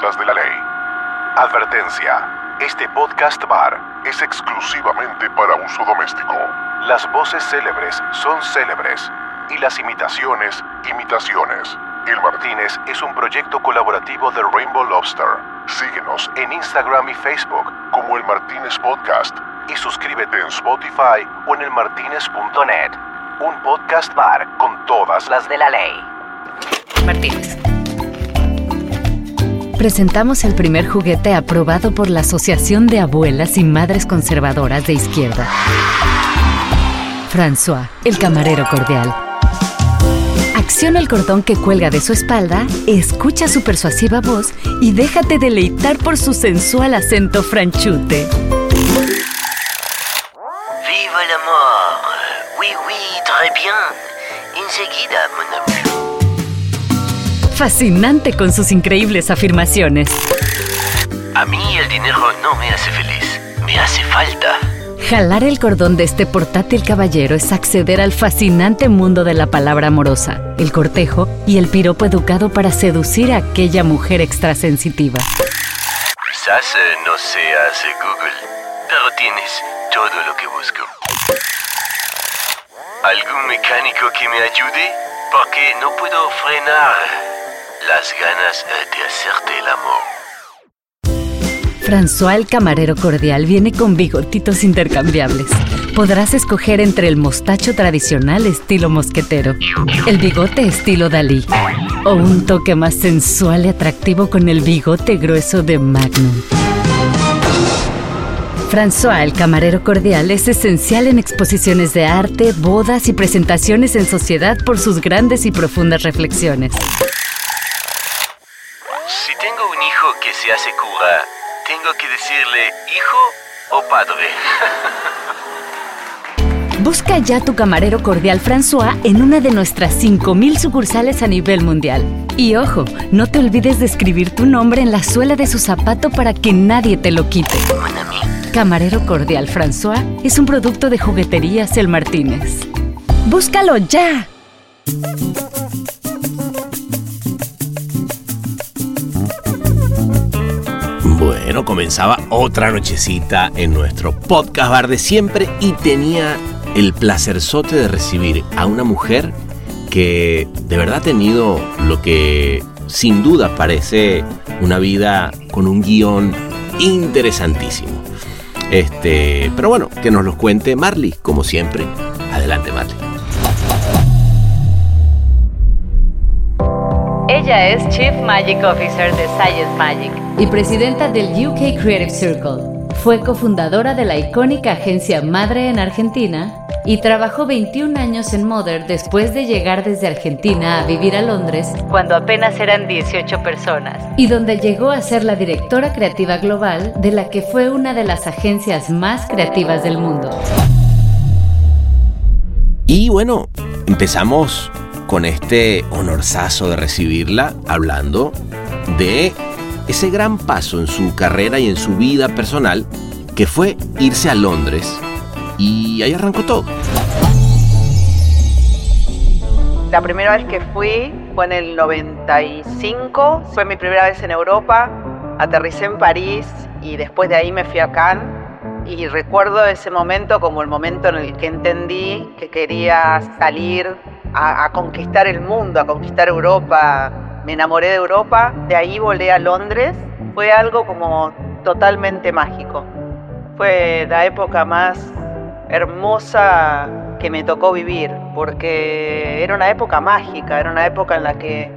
las de la ley. Advertencia. Este podcast bar es exclusivamente para uso doméstico. Las voces célebres son célebres y las imitaciones, imitaciones. El Martínez es un proyecto colaborativo de Rainbow Lobster. Síguenos en Instagram y Facebook como El Martínez Podcast y suscríbete en Spotify o en elmartinez.net. Un podcast bar con todas las de la ley. Martínez. Presentamos el primer juguete aprobado por la Asociación de Abuelas y Madres Conservadoras de Izquierda. François, el camarero cordial. Acciona el cordón que cuelga de su espalda, escucha su persuasiva voz y déjate deleitar por su sensual acento franchute. Viva el amor. Oui, oui, très bien. Enseguida. Fascinante con sus increíbles afirmaciones. A mí el dinero no me hace feliz. Me hace falta. Jalar el cordón de este portátil caballero es acceder al fascinante mundo de la palabra amorosa, el cortejo y el piropo educado para seducir a aquella mujer extrasensitiva. Quizás eh, no seas eh, Google, pero tienes todo lo que busco. ¿Algún mecánico que me ayude? Porque no puedo frenar las ganas de hacerte el amor. François el camarero cordial viene con bigotitos intercambiables. Podrás escoger entre el mostacho tradicional estilo mosquetero, el bigote estilo Dalí o un toque más sensual y atractivo con el bigote grueso de Magnum. François el camarero cordial es esencial en exposiciones de arte, bodas y presentaciones en sociedad por sus grandes y profundas reflexiones. Si tengo un hijo que se hace cura, tengo que decirle hijo o padre. Busca ya tu camarero cordial François en una de nuestras 5.000 sucursales a nivel mundial. Y ojo, no te olvides de escribir tu nombre en la suela de su zapato para que nadie te lo quite. Camarero cordial François es un producto de jugueterías El Martínez. ¡Búscalo ya! Comenzaba otra nochecita en nuestro podcast bar de siempre y tenía el placerzote de recibir a una mujer que de verdad ha tenido lo que sin duda parece una vida con un guion interesantísimo. Este, pero bueno, que nos los cuente Marley, como siempre. Adelante, Marley. Ella es Chief Magic Officer de Science Magic y presidenta del UK Creative Circle. Fue cofundadora de la icónica agencia Madre en Argentina y trabajó 21 años en Mother después de llegar desde Argentina a vivir a Londres cuando apenas eran 18 personas y donde llegó a ser la directora creativa global de la que fue una de las agencias más creativas del mundo. Y bueno, empezamos con este honorazo de recibirla hablando de ese gran paso en su carrera y en su vida personal que fue irse a Londres y ahí arrancó todo. La primera vez que fui fue en el 95, fue mi primera vez en Europa, aterricé en París y después de ahí me fui a Cannes y recuerdo ese momento como el momento en el que entendí que quería salir a, conquistar el mundo, a conquistar Europa. Me enamoré de Europa, de ahí volé a Londres, fue algo como totalmente mágico. Fue la época más hermosa que me tocó vivir, porque era una época mágica, era una época en la que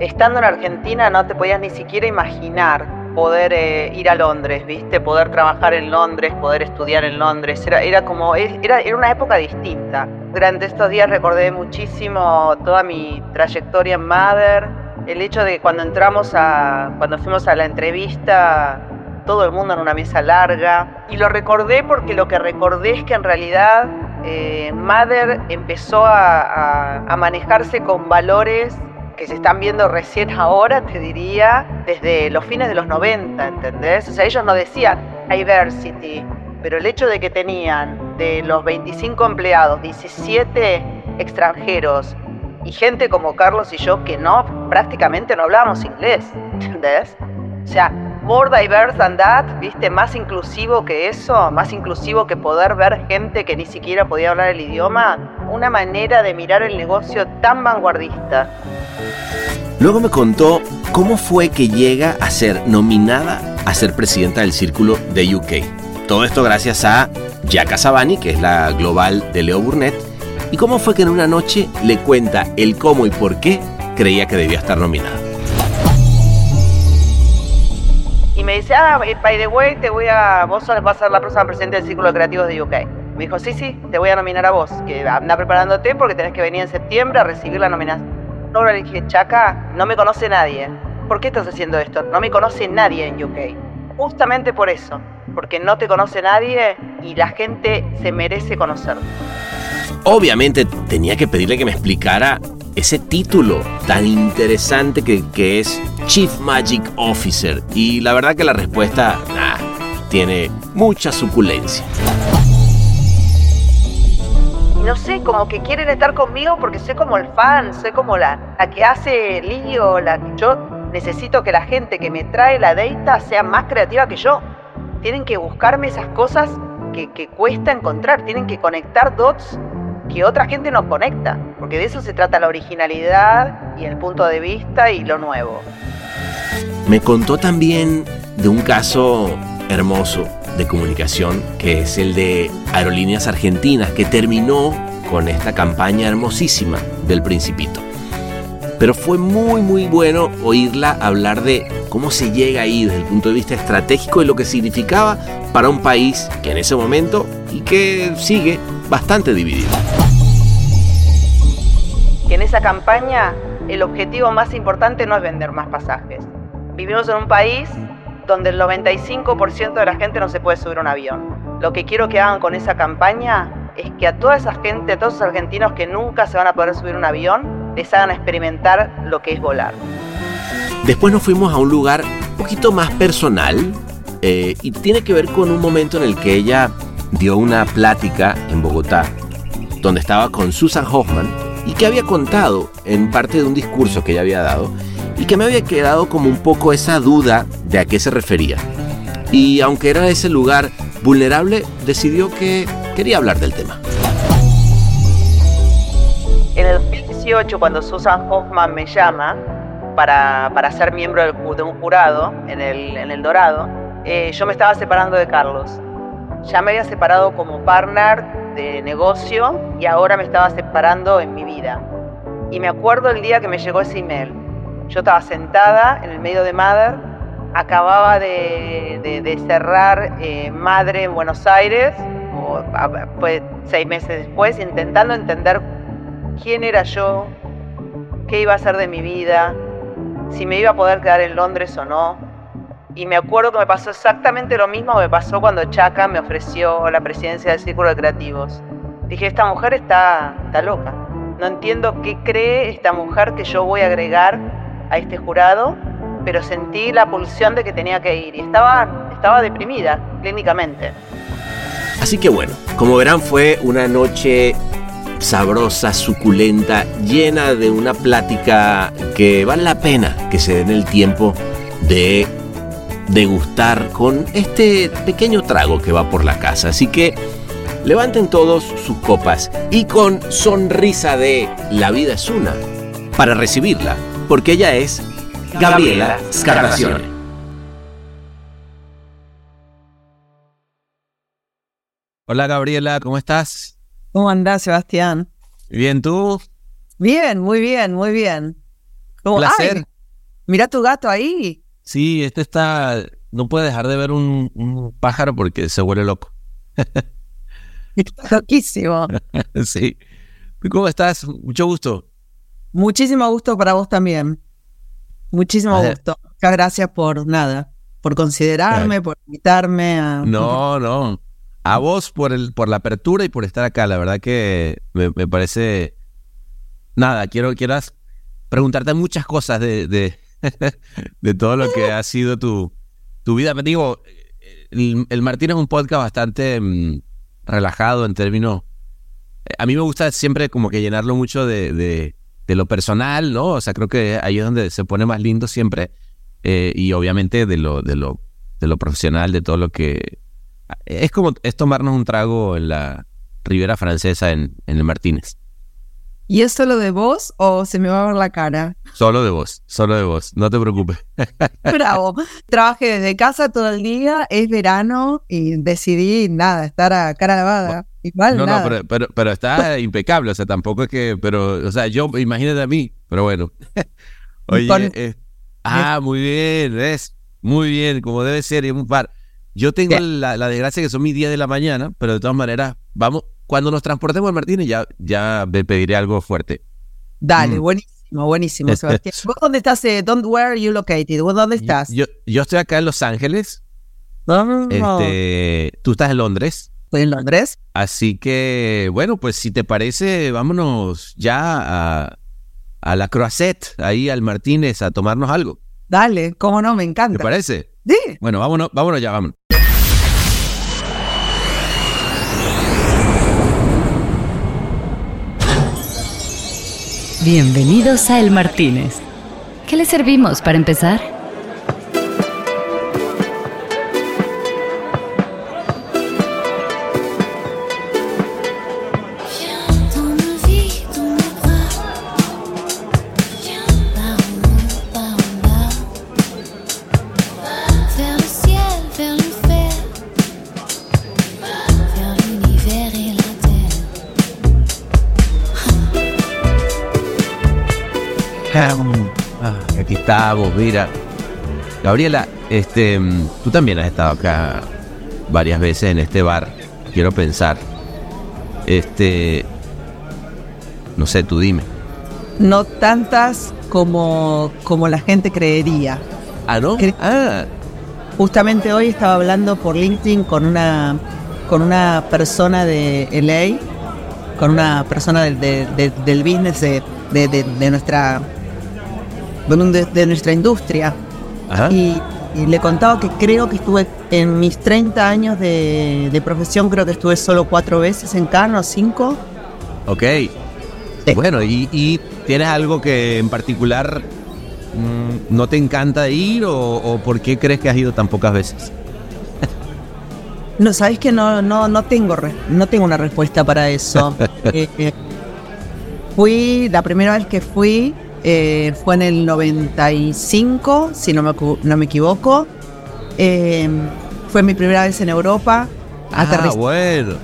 estando en Argentina no te podías ni siquiera imaginar poder eh, ir a Londres, ¿viste? Poder trabajar en Londres, poder estudiar en Londres. Era, era como, era, era una época distinta. Durante estos días recordé muchísimo toda mi trayectoria en Mother, el hecho de que cuando entramos a, cuando fuimos a la entrevista, todo el mundo en una mesa larga. Y lo recordé porque lo que recordé es que en realidad eh, Mother empezó a, manejarse con valores que se están viendo recién ahora, te diría, desde los fines de los 90, ¿entendés? O sea, ellos no decían diversity, pero el hecho de que tenían de los 25 empleados, 17 extranjeros y gente como Carlos y yo que no, prácticamente no hablábamos inglés, ¿entendés? O sea, more diverse than that, ¿viste? Más inclusivo que eso, más inclusivo que poder ver gente que ni siquiera podía hablar el idioma. Una manera de mirar el negocio tan vanguardista. Luego me contó cómo fue que llega a ser nominada a ser presidenta del Círculo de UK. Todo esto gracias a Jacka Sabani, que es la global de Leo Burnett, y cómo fue que en una noche le cuenta el cómo y por qué creía que debía estar nominada. Y me dice, ah, by the way, te voy a, vos vas a ser la próxima presidenta del Círculo de Creativos de UK. Me dijo, sí, sí, te voy a nominar a vos, que anda preparándote porque tenés que venir en septiembre a recibir la nominación. Ahora le dije, Chaca, no me conoce nadie. ¿Por qué estás haciendo esto? No me conoce nadie en UK. Justamente por eso, porque no te conoce nadie y la gente se merece conocerte. Obviamente tenía que pedirle que me explicara ese título tan interesante que, que es Chief Magic Officer. Y la verdad que la respuesta tiene mucha suculencia. No sé, como que quieren estar conmigo porque soy como el fan, soy como la, la que hace lío, la que yo necesito que la gente que me trae la data sea más creativa que yo. Tienen que buscarme esas cosas que, que cuesta encontrar, tienen que conectar dots que otra gente nos conecta, porque de eso se trata la originalidad y el punto de vista y lo nuevo. Me contó también de un caso hermoso de comunicación que es el de Aerolíneas Argentinas, que terminó con esta campaña hermosísima del Principito. Pero fue muy muy bueno oírla hablar de cómo se llega ahí desde el punto de vista estratégico y lo que significaba para un país que en ese momento y que sigue bastante dividido. Que en esa campaña el objetivo más importante no es vender más pasajes. Vivimos en un país donde el 95% de la gente no se puede subir a un avión. Lo que quiero que hagan con esa campaña es que a toda esa gente, a todos los argentinos que nunca se van a poder subir a un avión, les hagan experimentar lo que es volar. Después nos fuimos a un lugar un poquito más personal eh, y tiene que ver con un momento en el que ella dio una plática en Bogotá, donde estaba con Susan Hoffman y que había contado en parte de un discurso que ella había dado y que me había quedado como un poco esa duda de a qué se refería. Y aunque era ese lugar vulnerable, decidió que quería hablar del tema. 2018, cuando Susan Hoffman me llama para, para ser miembro de un jurado en el, en el Dorado, eh, yo me estaba separando de Carlos ya me había separado como partner de negocio y ahora me estaba separando en mi vida. Y me acuerdo el día que me llegó ese email. Yo estaba sentada en el medio de Mother, acababa de, cerrar eh, Madre en Buenos Aires, o, fue seis meses después, intentando entender quién era yo, qué iba a hacer de mi vida, si me iba a poder quedar en Londres o no y me acuerdo que me pasó exactamente lo mismo que me pasó cuando Chaca me ofreció la presidencia del Círculo de Creativos. Dije, esta mujer está, está loca. No entiendo qué cree esta mujer que yo voy a agregar a este jurado, pero sentí la pulsión de que tenía que ir y estaba, estaba deprimida clínicamente. Así que bueno, como verán fue una noche sabrosa, suculenta, llena de una plática que vale la pena que se den el tiempo de degustar con este pequeño trago que va por la casa. Así que levanten todos sus copas y con sonrisa de La vida es una para recibirla, porque ella es Gabriela Scarnazione. Hola Gabriela, ¿cómo estás? ¿Cómo andás, Sebastián? Bien, ¿tú? Bien, muy bien, muy bien. ¿Cómo? Placer. mira tu gato ahí. Sí, este está. No puede dejar de ver un, pájaro porque se vuelve loco. Está loquísimo. sí. ¿Cómo estás? Mucho gusto. Muchísimo gusto para vos también. Muchísimo gusto. Muchas gracias por nada, por considerarme, por invitarme a. No, no. A vos por el, por la apertura y por estar acá. La verdad que me, parece. Nada, quiero, quiero preguntarte muchas cosas de, de todo lo que ha sido tu, tu vida. Me digo, el, Martín es un podcast bastante mm, relajado en términos... Eh, a mí me gusta siempre como que llenarlo mucho de, de, lo personal, ¿no? O sea, creo que ahí es donde se pone más lindo siempre. eh, y obviamente de lo, de, lo, de lo profesional, de todo lo que... Es como es tomarnos un trago en la Ribera Francesa en, en el Martínez. ¿Y es solo de voz o se me va a ver la cara? Solo de voz, solo de voz, no te preocupes. Bravo. Trabajé desde casa todo el día, es verano y decidí nada, estar a cara lavada. Igual no, nada. no, pero, pero, pero está impecable, o sea, tampoco es que, pero, o sea, yo, imagínate a mí, pero bueno. Oye, Con- eh, ah, muy bien, es muy bien, como debe ser, y un par. Yo tengo la, la desgracia que son mis 10 de la mañana, pero de todas maneras, vamos, cuando nos transportemos al Martínez ya, ya me pediré algo fuerte. Dale, Mm. buenísimo, buenísimo, Sebastián. ¿Vos dónde estás? eh, dónde- where are you located? ¿Vos dónde estás? Yo, yo estoy acá en Los Ángeles, No, este, tú estás en Londres, Estoy en Londres. así que, bueno, pues si te parece, vámonos ya a, a la Croisette, ahí al Martínez, a tomarnos algo. Dale, cómo no, me ¿Te encanta. parece? Sí. Bueno, vámonos, vámonos ya, vámonos. Bienvenidos a El Martínez. ¿Qué le servimos para empezar? Estamos, mira. Gabriela, este, mm, tú también has estado acá varias veces en este bar. Quiero pensar. Este, no sé, tú dime. No tantas como, como la gente creería. Ah, ¿no? Ah, Justamente hoy estaba hablando por LinkedIn con una, con una persona de LA, con una persona del, de- de- del business de- de nuestra de, un- de- de nuestra industria. ajá. Y, y le contaba que creo que estuve en mis 30 años de, de profesión, creo que estuve solo cuatro veces en Cannes o cinco. Ok. Sí. Bueno, y, y tienes algo que en particular mm, no te encanta ir o, o por qué crees que has ido tan pocas veces? No, sabes que no, no, no tengo re- no tengo una respuesta para eso. Eh, eh, fui, la primera vez que fui eh, fue en el 95, si no me, no me equivoco. Eh, fue mi primera vez en Europa. Ah, bueno.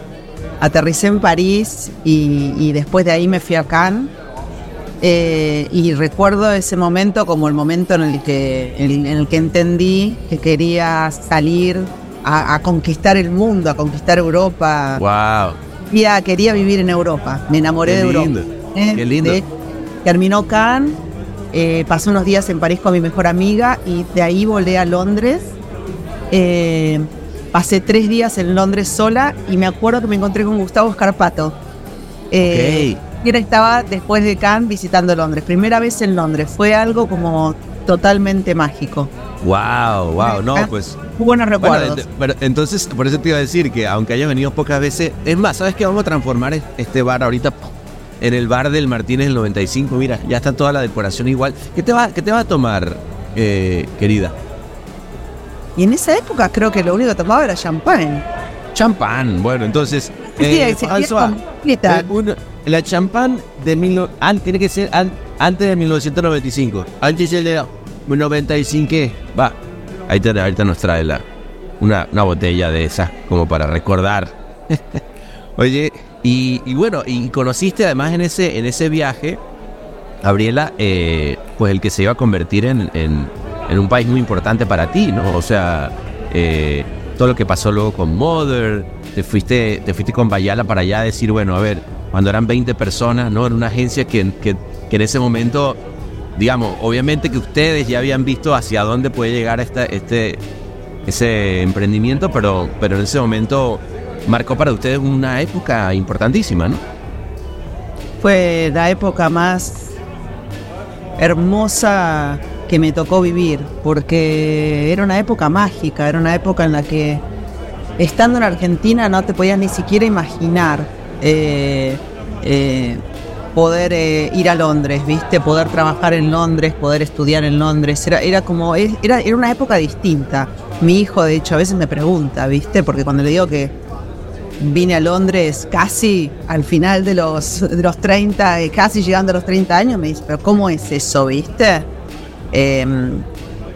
aterricé en París y, y después de ahí me fui a Cannes. Eh, y recuerdo ese momento como el momento en el que, en, en el que entendí que quería salir a, a conquistar el mundo, a conquistar Europa. Wow. Quería, quería vivir en Europa. Me enamoré Qué de lindo, Europa. Qué lindo. de- terminó Cannes, eh, pasé unos días en París con mi mejor amiga y de ahí volé a Londres. Eh, pasé tres días en Londres sola y me acuerdo que me encontré con Gustavo Scarpato. Eh, y él estaba después de Cannes visitando Londres. Primera vez en Londres. Fue algo como totalmente mágico. Wow, wow. No, Ah, pues buenos Bueno, recuerdos. ent- pero entonces, por eso te iba a decir que aunque haya venido pocas veces, es más, ¿sabes qué? Vamos a transformar es- este bar ahorita en el bar del Martínez del 95. Mira, ya está toda la decoración igual. ¿Qué te va, qué te va a tomar, eh, querida? y en esa época creo que lo único que tomaba era champán. Champán. Bueno, entonces, eh, sí, François, eh, la champán de mil, an- tiene que ser an- antes de 1995. Antes de 95. Va, ahí te, ahorita nos trae la, una, una botella de esa como para recordar. Oye, y, y bueno, y conociste además en ese, en ese viaje, Gabriela, eh, pues el que se iba a convertir en, en- en un país muy importante para ti, ¿no? O sea, eh, todo lo que pasó luego con Mother, te fuiste, te fuiste con Bayala para allá decir, bueno, a ver, cuando eran 20 personas, ¿no? Era una agencia que, que, que en ese momento, digamos, obviamente que ustedes ya habían visto hacia dónde puede llegar esta, este, ese emprendimiento, pero, pero en ese momento marcó para ustedes una época importantísima, ¿no? Fue la época más hermosa que me tocó vivir, porque era una época mágica, era una época en la que estando en Argentina no te podías ni siquiera imaginar eh, eh, poder eh, ir a Londres, ¿viste? Poder trabajar en Londres, poder estudiar en Londres. Era, era como, era, era una época distinta. Mi hijo, de hecho, a veces me pregunta, ¿viste? Porque cuando le digo que vine a Londres casi al final de los, de los 30, eh, casi llegando a los 30 años, me dice, pero ¿cómo es eso, viste? Em,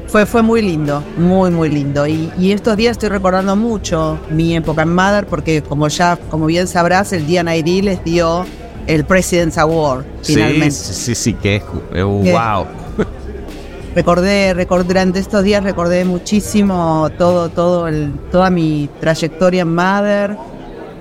fue, fue muy lindo, muy, muy lindo. Y, y, estos días estoy recordando mucho mi época en Mother, porque como ya, como bien sabrás, el D&ID les dio el President's Award, finalmente. Sí, sí, sí, que es, wow. Recordé, recordé, durante estos días recordé muchísimo todo, todo el, toda mi trayectoria en Mother.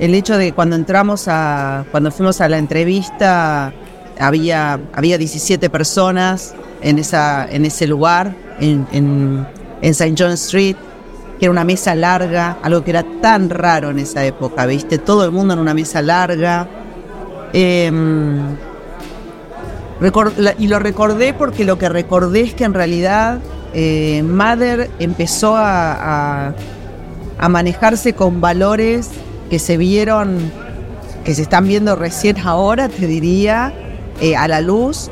El hecho de que cuando entramos a, cuando fuimos a la entrevista, había, había 17 personas en, esa, en ese lugar, en, en, St. John Street, que era una mesa larga, algo que era tan raro en esa época, ¿viste? Todo el mundo en una mesa larga. Eh, y lo recordé porque lo que recordé es que en realidad eh, Mother empezó a, a, manejarse con valores que se vieron, que se están viendo recién ahora, te diría, eh, a la luz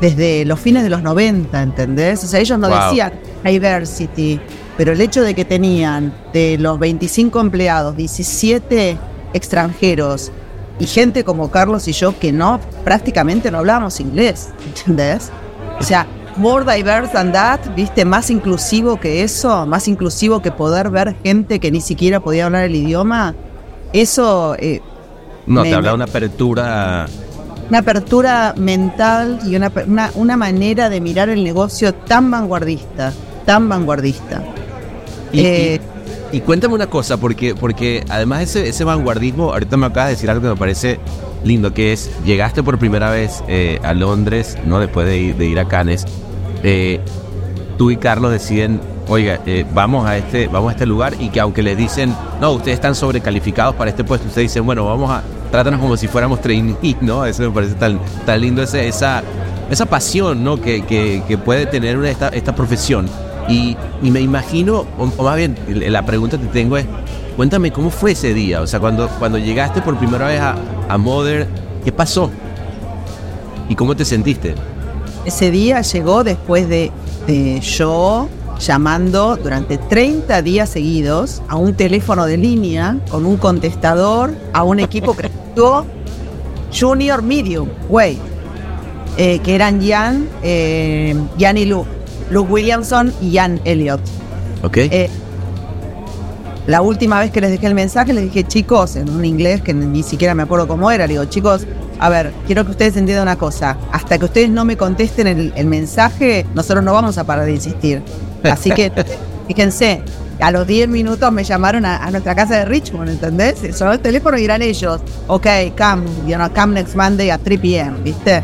desde los fines de los 90, ¿entendés? O sea, ellos no wow. decían diversity, pero el hecho de que tenían de los 25 empleados, 17 extranjeros, y gente como Carlos y yo que no, prácticamente no hablábamos inglés, ¿entendés? O sea, more diverse than that, viste, más inclusivo que eso, más inclusivo que poder ver gente que ni siquiera podía hablar el idioma, eso... Eh, no, te habla una apertura... Una apertura mental y una, una, una manera de mirar el negocio tan vanguardista, tan vanguardista. Y, eh, y, y, cuéntame una cosa, porque, porque además ese, ese vanguardismo, ahorita me acabas de decir algo que me parece lindo, que es, llegaste por primera vez eh, a Londres, ¿no? Después de ir, de ir a Cannes, eh, tú y Carlos deciden, oiga, eh, vamos, a este, vamos a este lugar y que aunque les dicen, no, ustedes están sobrecalificados para este puesto, ustedes dicen, bueno, vamos a, trátanos como si fuéramos trainees, ¿no? Eso me parece tan, tan lindo, esa, esa pasión, ¿no? Que, que, que puede tener una, esta, esta profesión. Y, y, me imagino, o, o, más bien, la pregunta que tengo es, cuéntame cómo fue ese día, o sea, cuando, cuando llegaste por primera vez a, a Mother, ¿qué pasó? ¿Y cómo te sentiste? Ese día llegó después de, de yo llamando durante 30 días seguidos a un teléfono de línea con un contestador a un equipo que Junior Medium, güey, eh, que eran Jan, eh, Jan y Luke, Luke Williamson y Jan Elliott. Ok. Eh, la última vez que les dejé el mensaje, les dije, chicos, en un inglés que ni siquiera me acuerdo cómo era, digo, chicos, a ver, quiero que ustedes entiendan una cosa, hasta que ustedes no me contesten el, el mensaje, nosotros no vamos a parar de insistir. Así que, fíjense, a los 10 minutos me llamaron a, a, nuestra casa de Richmond, ¿entendés? Sonó el teléfono y eran ellos. Ok, come, you know, come next Monday at 3 p.m., ¿viste?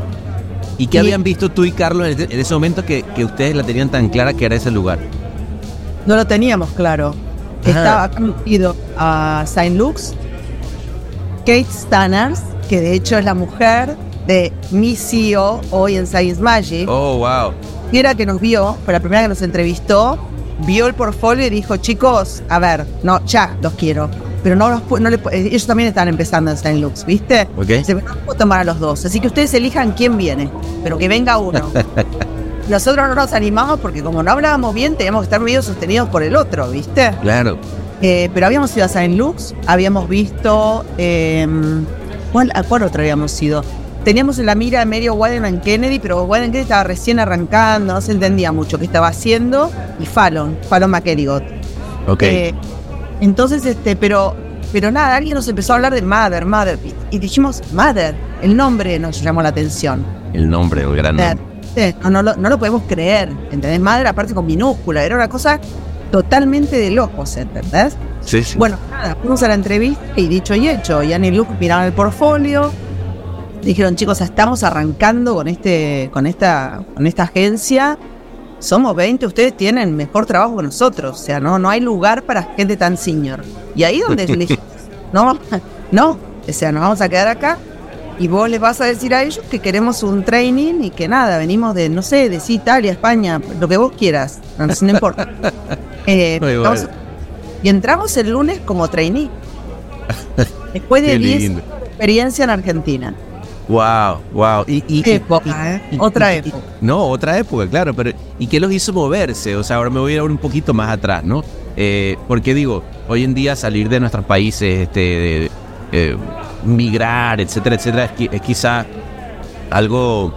¿Y qué y, habían visto tú y Carlos en, en ese momento que, que, ustedes la tenían tan clara que era ese lugar? No lo teníamos claro. Ajá. Estaba ido a Saint Luke's, Kate Stanners, que de hecho es la mujer de mi CEO hoy en Science Magic. Oh, wow. Era que nos vio, fue la primera que nos entrevistó, vio el portfolio y dijo, chicos, a ver, no, ya los quiero. Pero no, los, no le, ellos también están empezando en Saint Lux, ¿viste? Okay. Se puedo tomar a los dos. Así que ustedes elijan quién viene, pero que venga uno. Nosotros no nos animamos porque como no hablábamos bien, teníamos que estar medio sostenidos por el otro, ¿viste? Claro. Eh, pero habíamos ido a Saint Lux, habíamos visto... Eh, ¿cuál, ¿A cuál otro habíamos ido? Teníamos en la mira medio Wyden Kennedy, pero Wyden Kennedy estaba recién arrancando, no se entendía mucho qué estaba haciendo, y Fallon, Fallon McElligott. Ok. Eh, entonces, este, pero, pero nada, alguien nos empezó a hablar de Mother, Mother, y, y dijimos, Mother, el nombre nos llamó la atención. El nombre, el gran nombre. No, no, lo, no lo podemos creer, ¿entendés? Mother aparte con minúscula, era una cosa totalmente de locos, ¿entendés? Sí, sí. Bueno, nada, fuimos a la entrevista y dicho y hecho, Annie y Luke miraron el portfolio, dijeron, chicos, estamos arrancando con este, con esta, con esta agencia. Somos 20, ustedes tienen mejor trabajo que nosotros. O sea, no, no hay lugar para gente tan senior. Y ahí donde dije, no, no, o sea, nos vamos a quedar acá. Y vos les vas a decir a ellos que queremos un training y que nada, venimos de, no sé, de Italia, España, lo que vos quieras. No, no importa. Eh, y entramos el lunes como trainee. Después de 10 experiencia en Argentina. Wow, wow. Y, y- y- Época, ¿eh? Otra época. No, otra época, claro, pero ¿y qué los hizo moverse? O sea, ahora me voy a ir un poquito más atrás, ¿no? Eh, porque digo, hoy en día salir de nuestros países, este, de- eh, migrar, etcétera, etcétera, es, qui- es quizá algo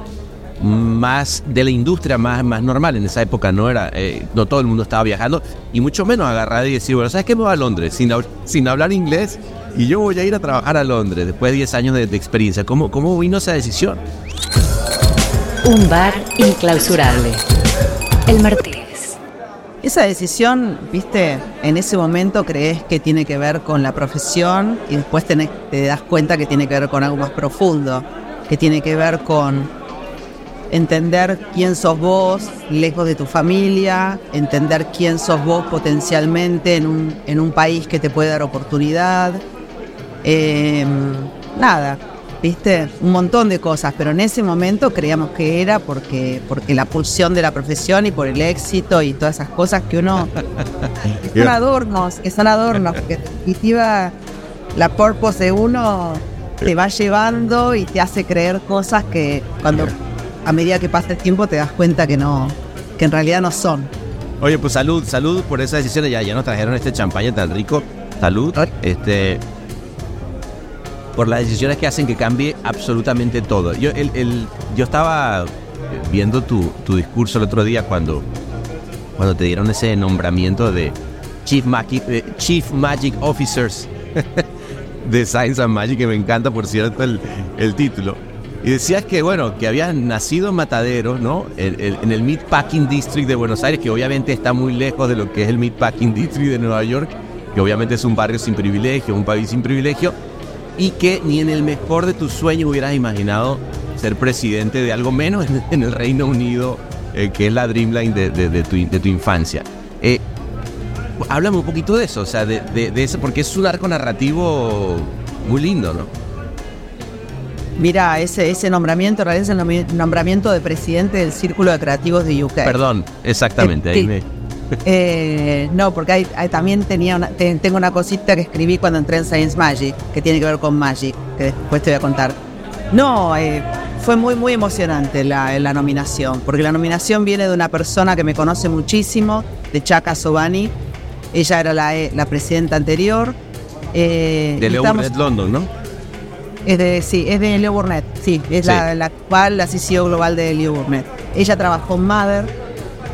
más de la industria más, más normal. En esa época no era, eh, no todo el mundo estaba viajando, y mucho menos agarrar y decir, bueno, ¿sabes qué? Me voy a Londres sin, sin hablar inglés y yo voy a ir a trabajar a Londres después de 10 años de, experiencia. ¿Cómo, ¿Cómo vino esa decisión? Un bar inclausurable. El Martínez. Esa decisión, viste, en ese momento crees que tiene que ver con la profesión y después tenés- te das cuenta que tiene que ver con algo más profundo, que tiene que ver con entender quién sos vos lejos de tu familia, entender quién sos vos potencialmente en un, en un país que te puede dar oportunidad. Eh, nada, viste, un montón de cosas, pero en ese momento creíamos que era porque, porque la pulsión de la profesión y por el éxito y todas esas cosas que uno... que son adornos, que son adornos, porque en definitiva la purpose de uno te va llevando y te hace creer cosas que cuando a medida que pasa el tiempo te das cuenta que no, que en realidad no son. Oye, pues salud, salud por esa decisión. Ya, ya nos trajeron este champaña tan rico. Salud. Este. Por las decisiones que hacen que cambie absolutamente todo. Yo, el, el- yo estaba viendo tu, tu discurso el otro día cuando, cuando te dieron ese nombramiento de Chief Magic, eh, Chief Magic Officers de Science and Magic, que me encanta, por cierto, el, el título. Y decías que, bueno, que habías nacido en Matadero, ¿no? En, en- en el Meatpacking District de Buenos Aires, que obviamente está muy lejos de lo que es el Meatpacking District de Nueva York, que obviamente es un barrio sin privilegio, un país sin privilegio, y que ni en el mejor de tus sueños hubieras imaginado ser presidente de algo menos en, en el Reino Unido, eh, que es la Dreamline de, de- de tu, de tu infancia. Eh, háblame un poquito de eso, o sea, de, eso, porque es un arco narrativo muy lindo, ¿no? Mira, ese, ese nombramiento en realidad es el nombramiento de presidente del Círculo de Creativos de UK. Perdón, exactamente, ahí Sí. me... Eh, no, porque hay, hay- también tenía una, te- tengo una cosita que escribí cuando entré en Science Magic, que tiene que ver con Magic, que después te voy a contar. No, eh, fue muy, muy emocionante la, la nominación, porque la nominación viene de una persona que me conoce muchísimo, de Chaka Sobani. Ella era la, eh, la presidenta anterior. eh, De Leo estamos- Burnett London, ¿no? es de, sí, es de Leo Burnett, sí, es Sí. La, la actual, la CCO global de Leo Burnett. Ella trabajó en Mother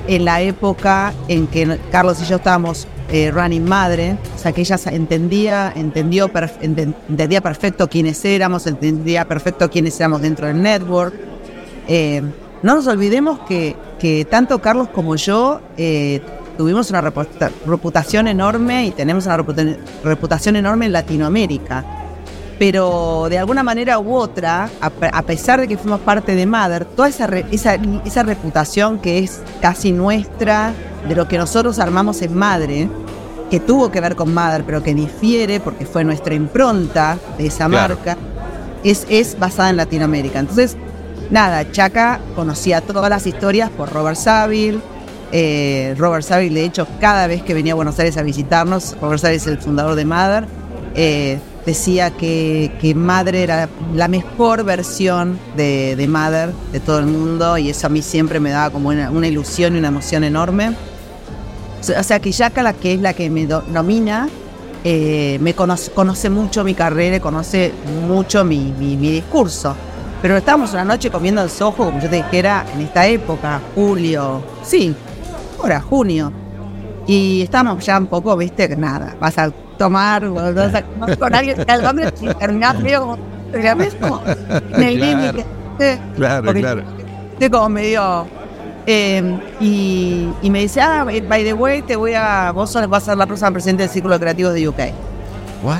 en la época en que Carlos y yo estábamos eh, running Madre, o sea que ella entendía, entendió, entendía perfecto quiénes éramos, entendía perfecto quiénes éramos dentro del network. Eh, no nos olvidemos que, tanto Carlos como yo eh, tuvimos una reputa- reputación enorme y tenemos una reputa- reputación enorme en Latinoamérica pero de alguna manera u otra, a, pe- a pesar de que fuimos parte de Mother, toda esa, re- esa, esa reputación que es casi nuestra, de lo que nosotros armamos en Madre, que tuvo que ver con Mother, pero que difiere porque fue nuestra impronta de esa Claro. marca, es, es basada en Latinoamérica. Entonces, nada, Chaca conocía todas las historias por Robert Saville. eh, Robert Saville, de hecho, cada vez que venía a Buenos Aires a visitarnos, Robert Saville es el fundador de Mother, eh, decía que, que Madre era la mejor versión de, de Mother de todo el mundo y eso a mí siempre me daba como una, ilusión y una emoción enorme. O sea- que Yaka, la que es la que me nomina, eh, me conoce, mucho mi carrera y conoce mucho mi, mi- discurso. Pero estábamos una noche comiendo el sojo, como yo te dijera, en esta época, julio, sí, ahora, junio. Y estábamos ya un poco, viste, nada, vas a tomar, con alguien que al hombre y terminás medio como, como en el Claro. límite. Claro, Porque claro. Estoy como medio. eh, y, y me dice, ah, by the way, te voy a. Vos vas a ser la próxima presidente del Círculo de Creativos de UK. What?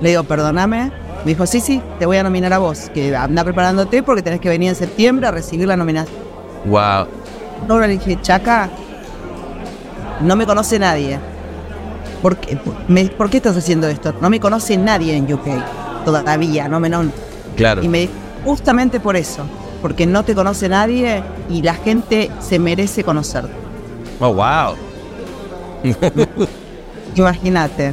Le digo, perdóname. Me dijo, sí, sí, te voy a nominar a vos. Que anda preparándote porque tenés que venir en septiembre a recibir la nominación. Wow. No le dije, Chaca, no me conoce nadie. ¿Por qué, me- ¿Por qué estás haciendo esto? No me conoce nadie en UK todavía. No me, no, Claro. y me justamente por eso, porque no te conoce nadie y la gente se merece conocerte. Oh, wow. Imagínate.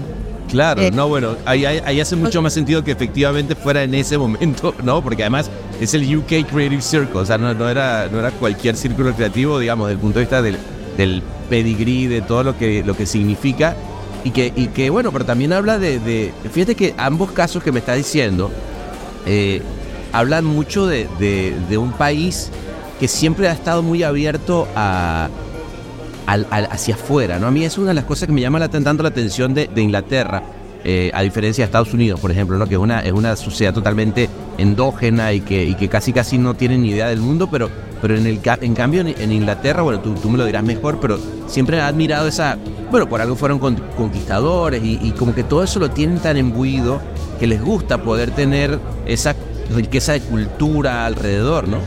Claro, Eh, no, bueno, ahí, ahí- ahí hace mucho más sentido que efectivamente fuera en ese momento, ¿no? Porque además es el UK Creative Circle, o sea, no, no era, no era cualquier círculo creativo, digamos, desde el punto de vista del, del pedigrí, de todo lo que, lo que significa. Y que, y que, bueno, pero también habla de, Fíjate que ambos casos que me está diciendo eh, hablan mucho de, de- un país que siempre ha estado muy abierto a, al- al- hacia afuera, ¿no? A mí es una de las cosas que me llama la- tanto la atención de, de Inglaterra, eh, a diferencia de Estados Unidos, por ejemplo, ¿no? Que es una, es una sociedad totalmente endógena y que, y que casi casi no tiene ni idea del mundo, pero, pero en, el, en cambio en, Inglaterra, bueno, tú, tú me lo dirás mejor, pero siempre he admirado esa, bueno, por algo fueron con- conquistadores y, y como que todo eso lo tienen tan embuido que les gusta poder tener esa riqueza de cultura alrededor, ¿no?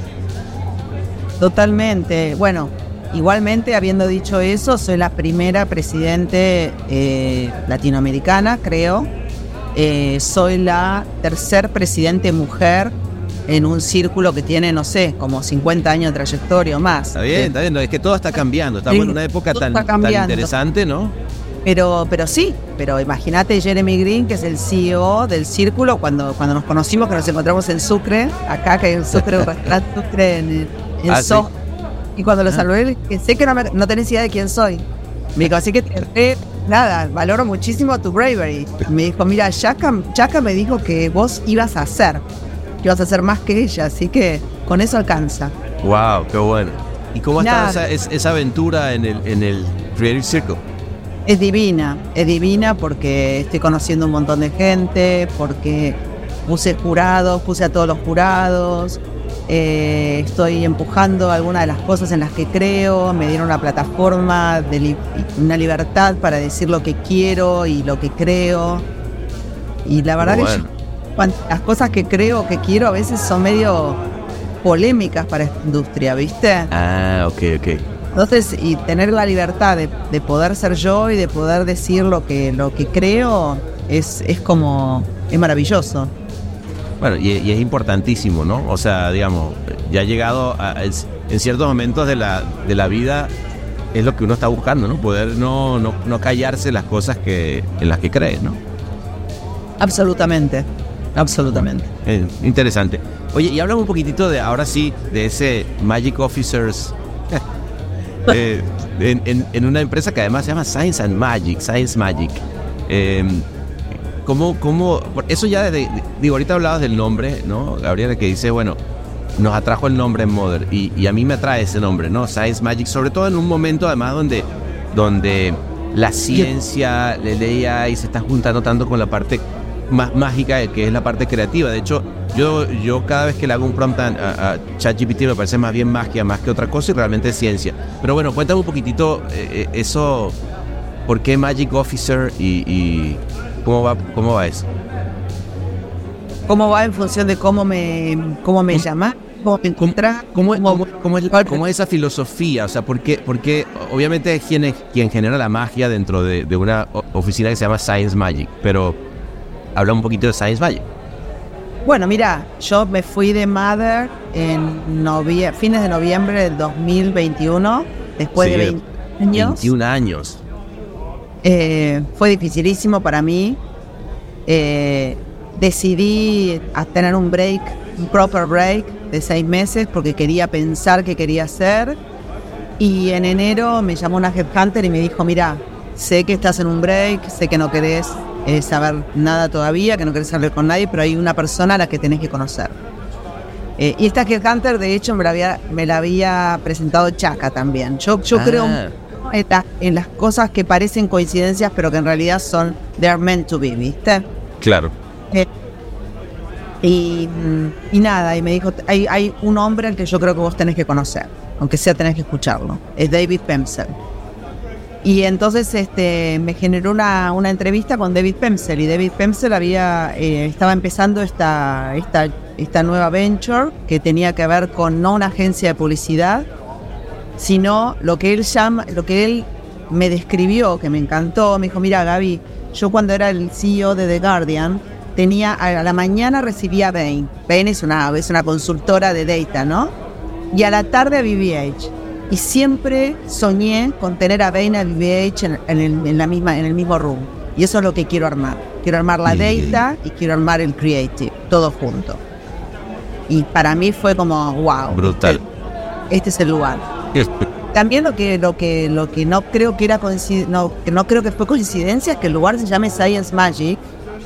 Totalmente. Bueno, igualmente, habiendo dicho eso, soy la primera presidente eh, latinoamericana, creo. Eh, soy la tercer presidente mujer en un círculo que tiene, no sé, como 50 años de trayectoria o más. Está bien, está bien, no, es que todo está cambiando, estamos Sí, en una época tan, interesante, ¿no? Pero, pero sí, pero imagínate Jeremy Green, que es el CEO del Círculo, cuando, cuando nos conocimos, que nos encontramos en Sucre, acá que hay un Sucre, un restaurante Sucre en, en Ah, sí. Soho. Y cuando lo saludé, le dije, sé que no, me- no tenés idea de quién soy. Me dijo, así que eh, nada, valoro muchísimo tu bravery. Me dijo, mira, Chaka, Chaka me dijo que vos ibas a hacer, que ibas a hacer más que ella, así que con eso alcanza. Wow, qué bueno. ¿Y cómo ha esa, es- esa aventura en el, en el Creative Circle? Es divina, es divina porque estoy conociendo un montón de gente, porque puse jurados, puse a todos los jurados, eh, estoy empujando algunas de las cosas en las que creo, me dieron una plataforma, de li- una libertad para decir lo que quiero y lo que creo. Y la verdad que Bueno. yo, cuan- las cosas que creo, que quiero, a veces son medio polémicas para esta industria, ¿viste? Ah, ok, ok. Entonces, y tener la libertad de, de poder ser yo y de poder decir lo que, lo que creo es, es como, es maravilloso. Bueno, y, y es importantísimo, ¿no? O sea, digamos, ya ha llegado a, es- en ciertos momentos de la, de la vida es lo que uno está buscando, ¿no? Poder no, no, no callarse las cosas que, en las que cree, ¿no? Absolutamente, absolutamente. Eh, interesante. Oye, y hablamos un poquitito de, ahora sí, de ese Magic Officers eh, en, en- en una empresa que además se llama Science and Magic, Science Magic. Eh, ¿cómo, cómo, por- eso ya desde, digo, ahorita hablabas del nombre, ¿no? Gabriela, que dice, bueno, nos atrajo el nombre Mother y, y a mí me atrae ese nombre, ¿no? Science Magic, sobre todo en un momento además donde, donde la ciencia, el AI se está juntando tanto con la parte más mágica que es la parte creativa. De hecho, yo, yo cada vez que le hago un prompt a, ChatGPT me parece más bien magia, más que otra cosa y realmente es ciencia. Pero bueno, cuéntame un poquitito eh, eh, eso, ¿por qué Magic Officer y, y cómo, va, cómo va eso? ¿Cómo va en función de cómo me, cómo me llama? ¿Cómo me encuentra? ¿Cómo, ¿Cómo- cómo- es, cuál- cómo es esa filosofía? O sea, ¿por qué? Porque obviamente es quien, es quien genera la magia dentro de, de una oficina que se llama Science Magic, pero habla un poquito de Science Magic. Bueno, mira, yo me fui de Mother en novie- fines de noviembre del 2021, después Sí, de 20 años. 21 años. Eh, fue dificilísimo para mí. Eh, decidí a tener un break, un proper break de seis meses porque quería pensar qué quería hacer. Y en enero me llamó una headhunter y me dijo, mira, sé que estás en un break, sé que no querés eh, saber nada todavía, que no querés hablar con nadie, pero hay una persona a la que tenés que conocer. Eh, y esta headhunter, de hecho, me la había, me la había presentado Chaca también. Yo, yo Ah. creo en, la- en las cosas que parecen coincidencias, pero que en realidad son, they're meant to be, ¿viste? Claro. Eh, y, mm, y nada, y me dijo, hay, hay un hombre al que yo creo que vos tenés que conocer, aunque sea tenés que escucharlo, es David Pemsel. Y entonces este, me generó una, una entrevista con David Pemsel, y David Pemsel había, eh, estaba empezando esta, esta, esta nueva venture que tenía que ver con no una agencia de publicidad, sino lo que él llama, lo que él me describió, que me encantó, me dijo, mira Gaby, yo cuando era el CEO de The Guardian, tenía, a la mañana recibía Bain, Bain es una, es una consultora de data, ¿no? Y a la tarde a BBH. Y siempre soñé con tener a Bain y a BBH en, en el, en la misma, en el mismo room. Y eso es lo que quiero armar. Quiero armar la Bien. data y quiero armar el creative, todo junto. Y para mí fue como, wow. Brutal. Este es el lugar. También lo que, lo que, lo que no creo que era no, que no creo que fue coincidencia es que el lugar se llame Science Magic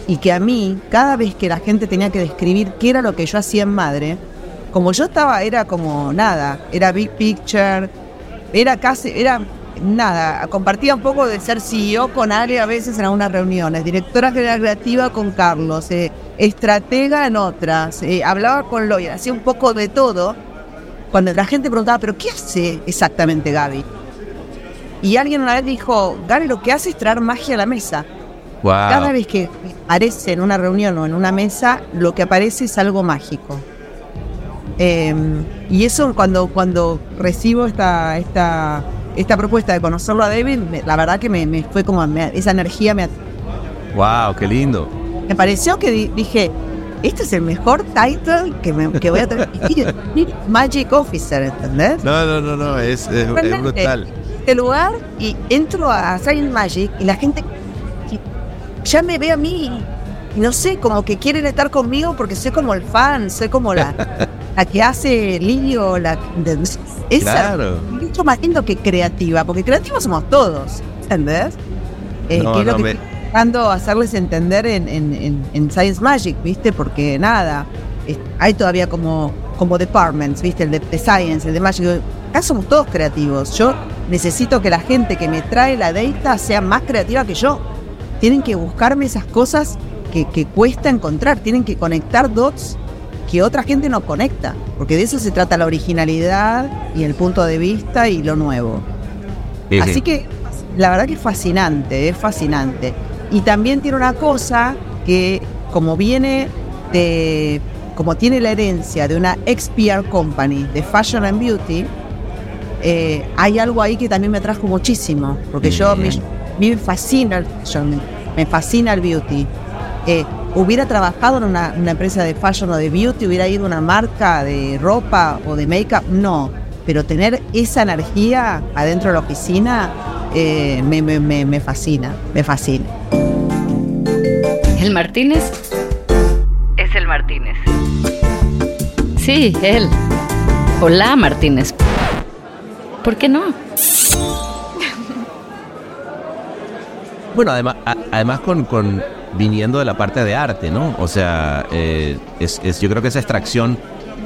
y que a mí, cada vez que la gente tenía que describir qué era lo que yo hacía en madre, como yo estaba, era como nada, era big picture, era casi, era nada, compartía un poco de ser CEO con Ale a veces en algunas reuniones, directora general creativa con Carlos, eh, estratega en otras, eh, hablaba con Loya, hacía un poco de todo. Cuando la gente preguntaba, ¿pero qué hace exactamente Gaby? Y alguien una vez dijo, Gaby lo que hace es traer magia a la mesa. Cada vez que aparece en una reunión o en una mesa, lo que aparece es algo mágico. Eh, y eso cuando, cuando recibo esta, esta, esta propuesta de conocerlo a David, me- la verdad que me, me fue como, me- esa energía me, Wow, qué lindo. me pareció que di- dije, este es el mejor title que, me, que voy a tener. Magic Officer, ¿entendés? No, no, no, no, es, es, es Realmente, brutal. Este lugar y entro a Science Magic y la gente ya me ve a mí y no sé, como que quieren estar conmigo porque soy como el fan, soy como la, la que hace lío, la ¿entendés? Esa, Claro. mucho más lindo que creativa, porque creativos somos todos, ¿entendés? Eh, No, que es lo no, que me- estoy tratando hacerles entender en, en- en- en Science Magic, ¿viste? Porque nada, es- hay todavía como, como departments, ¿viste? El de, de Science, el de Magic. Acá somos todos creativos. Yo necesito que la gente que me trae la data sea más creativa que yo. Tienen que buscarme esas cosas que, que cuesta encontrar, tienen que conectar dots que otra gente no conecta, porque de eso se trata la originalidad y el punto de vista y lo nuevo. Así que la verdad que es fascinante, es fascinante. Y también tiene una cosa que como viene de, como tiene la herencia de una XPR company de Fashion and Beauty, eh, hay algo ahí que también me atrajo muchísimo, porque yo me, Bien. me fascina el fashion, me fascina el beauty. Eh, hubiera trabajado en una, una empresa de fashion o de beauty, hubiera ido a una marca de ropa o de make-up, no. Pero tener esa energía adentro de la oficina eh, me, me- me- me fascina, me fascina. El Martínez es el Martínez. Sí, él. Hola, Martínez. ¿Por qué no? Bueno, además, además con, con viniendo de la parte de arte, ¿no? O sea, eh, es, es- yo creo que esa extracción,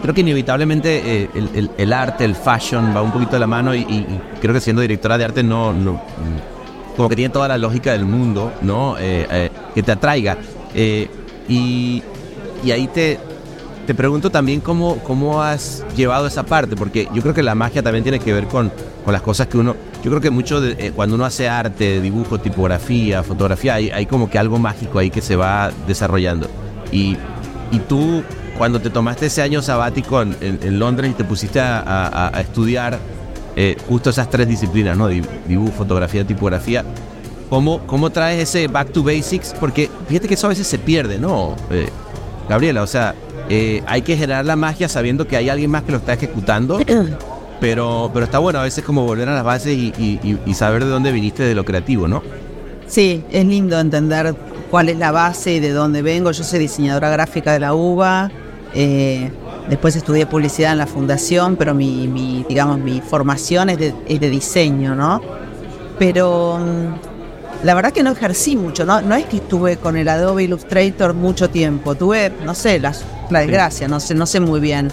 creo que inevitablemente eh, el, el- arte, el fashion va un poquito de la mano y, creo que siendo directora de arte no, no como que tiene toda la lógica del mundo, ¿no? Eh, eh, que te atraiga. Y, y ahí te, te pregunto también cómo, cómo has llevado esa parte, porque yo creo que la magia también tiene que ver con, con las cosas que uno... Yo creo que mucho de, eh, cuando uno hace arte, dibujo, tipografía, fotografía, hay, hay como que algo mágico ahí que se va desarrollando. Y, y tú, cuando te tomaste ese año sabático en, en- en Londres y te pusiste a, a- a estudiar eh, justo esas tres disciplinas, ¿no? Di- Dibujo, fotografía, tipografía. ¿Cómo, ¿Cómo traes ese back to basics? Porque fíjate que eso a veces se pierde, ¿no? Eh, Gabriela, o sea, eh, hay que generar la magia sabiendo que hay alguien más que lo está ejecutando, pero, pero está bueno a veces como volver a las bases y, y- y- y saber de dónde viniste de lo creativo, ¿no? Sí, es lindo entender cuál es la base y de dónde vengo. Yo soy diseñadora gráfica de la UBA. eh, después estudié publicidad en la fundación, pero mi, mi, digamos, mi formación es de, es de diseño, ¿no? Pero mm, la verdad que no ejercí mucho, ¿no? No es que estuve con el Adobe Illustrator mucho tiempo. Tuve, no sé, la, la desgracia, no sé, no sé muy bien.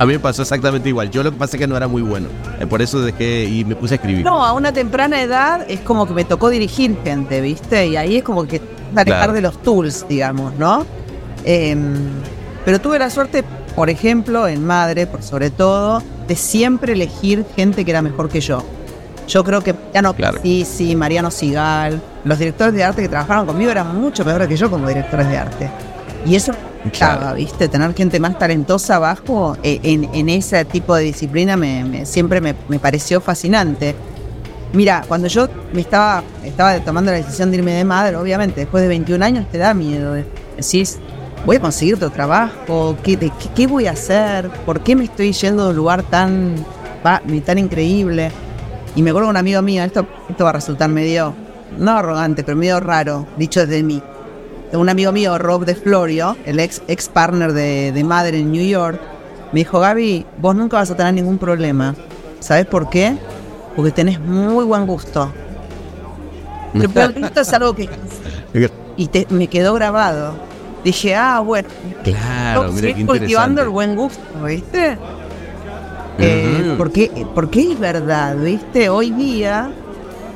A mí me pasó exactamente igual. Yo lo que pasa es que no era muy bueno. Eh, por eso dejé y me puse a escribir. No, a una temprana edad es como que me tocó dirigir gente, ¿viste? Y ahí es como que alejar Claro. de los tools, digamos, ¿no? Em, pero tuve la suerte, por ejemplo, en Madre, por sobre todo, de siempre elegir gente que era mejor que yo. Yo creo que Mariano Claro. sí, Mariano Sigal, los directores de arte que trabajaron conmigo eran mucho mejores que yo como directores de arte. Y eso Claro. ¿viste? Tener gente más talentosa abajo eh, en, ese tipo de disciplina me, siempre me, pareció fascinante. Mira, cuando yo me estaba, estaba tomando la decisión de irme de madre, obviamente, después de 21 años te da miedo. de- Decís, voy a conseguir otro trabajo, ¿qué, voy a hacer? ¿Por qué me estoy yendo de un lugar tan, tan increíble? Y me acuerdo un amigo mío, esto, esto va a resultar medio no arrogante, pero medio raro, dicho de mí. Un amigo mío, Rob de Florio, el ex, ex partner de, de Madre en New York, me dijo, Gaby, vos nunca vas a tener ningún problema. ¿Sabes por qué? Porque tenés muy buen gusto. El buen gusto es algo que... Y te- me quedó grabado. Dije, ah, bueno. Claro, mira qué cultivando el buen gusto, ¿viste? Eh, porque, porque es verdad, ¿viste? Hoy día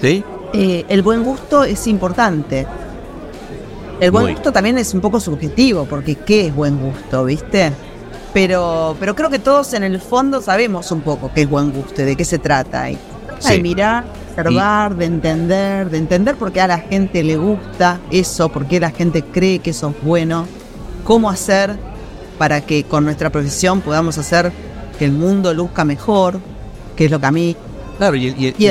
¿Sí? eh, el buen gusto es importante. El buen Muy. gusto también es un poco subjetivo, porque ¿qué es buen gusto, viste? Pero, pero creo que todos en el fondo sabemos un poco qué es buen gusto y de qué se trata. Y Sí. de mirar, observar, de entender, de entender por qué a la gente le gusta eso, por qué la gente cree que eso es bueno, cómo hacer para que con nuestra profesión podamos hacer que el mundo luzca mejor, que es lo que a mí Claro, y, y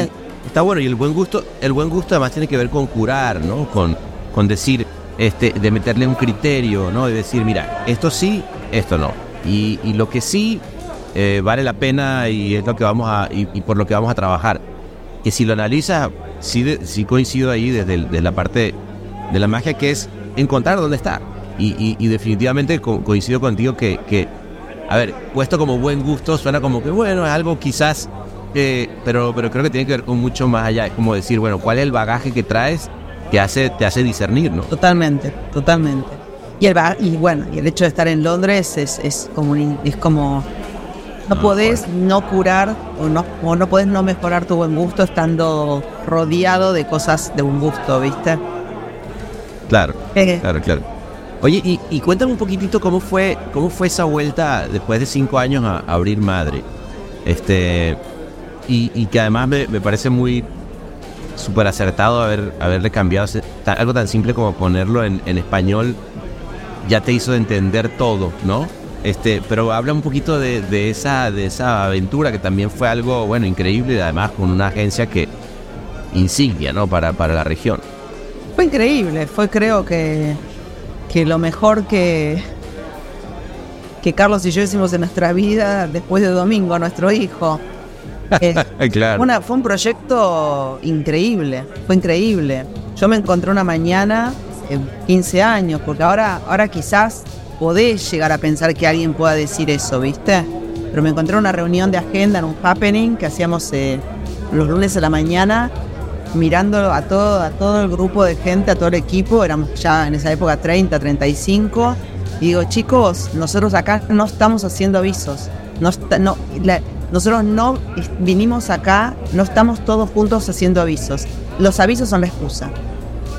está bueno, y el buen gusto, el buen gusto además tiene que ver con curar, ¿no? Con, con decir, este, de meterle un criterio, ¿no? De decir, mira, esto sí, esto no. Y, y lo que sí eh, vale la pena y es lo que vamos a, y, y por lo que vamos a trabajar. Que si lo analizas, sí, sí coincido ahí desde el- de la parte de la magia que es encontrar dónde está. Y, y- y definitivamente co- coincido contigo que, que, a ver, puesto como buen gusto suena como que bueno, es algo quizás, eh, pero, pero creo que tiene que ver con mucho más allá. Es como decir, bueno, ¿cuál es el bagaje que traes que hace, te hace discernir, ¿no? Totalmente, totalmente. Y, el, y bueno, y el hecho de estar en Londres es, es como, un es como no Ah, podés no curar o no, o no podés no mejorar tu buen gusto estando rodeado de cosas de buen gusto, ¿viste? Claro, Eh, claro, claro. Oye, y, y cuéntame un poquitito cómo fue, cómo fue esa vuelta después de cinco años a, a abrir madre. Este, y, y que además me, me parece muy súper acertado haber, haberle cambiado algo tan simple como ponerlo en, español, ya te hizo entender todo, ¿no? Este, pero habla un poquito de, esa, de esa aventura que también fue algo, bueno, increíble y además con una agencia que insignia, ¿no? Para, para la región. Fue increíble, fue creo que, que lo mejor que, que Carlos y yo hicimos en nuestra vida después de Domingo, nuestro hijo. Eh, claro. Una- fue un proyecto increíble, fue increíble. Yo me encontré una mañana en 15 años, porque ahora, ahora quizás podés llegar a pensar que alguien pueda decir eso, ¿viste? Pero me encontré en una reunión de agenda, en un happening que hacíamos eh, los lunes a la mañana, mirando a todo, a todo el grupo de gente, a todo el equipo, éramos ya en esa época 30, 35, y digo, chicos, nosotros acá no estamos haciendo avisos, no, está- no, la- nosotros no vinimos acá, no estamos todos juntos haciendo avisos, los avisos son la excusa.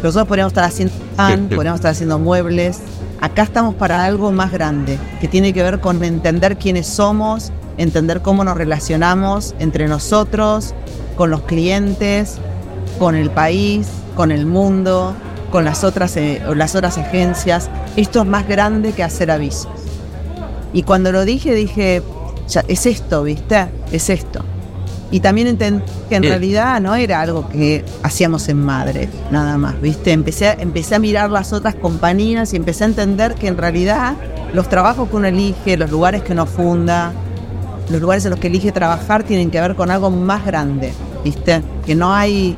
Nosotros podríamos estar haciendo pan, podríamos estar haciendo muebles. Acá estamos para algo más grande, que tiene que ver con entender quiénes somos, entender cómo nos relacionamos entre nosotros, con los clientes, con el país, con el mundo, con las otras, eh, las otras agencias. Esto es más grande que hacer avisos. Y cuando lo dije, dije, ya, es esto, ¿viste? Es esto. Y también entendí que en realidad no era algo que hacíamos en Madre, nada más, ¿viste? Empecé, a- empecé a mirar las otras compañías y empecé a entender que en realidad los trabajos que uno elige, los lugares que uno funda, los lugares en los que elige trabajar tienen que ver con algo más grande, ¿viste? Que no hay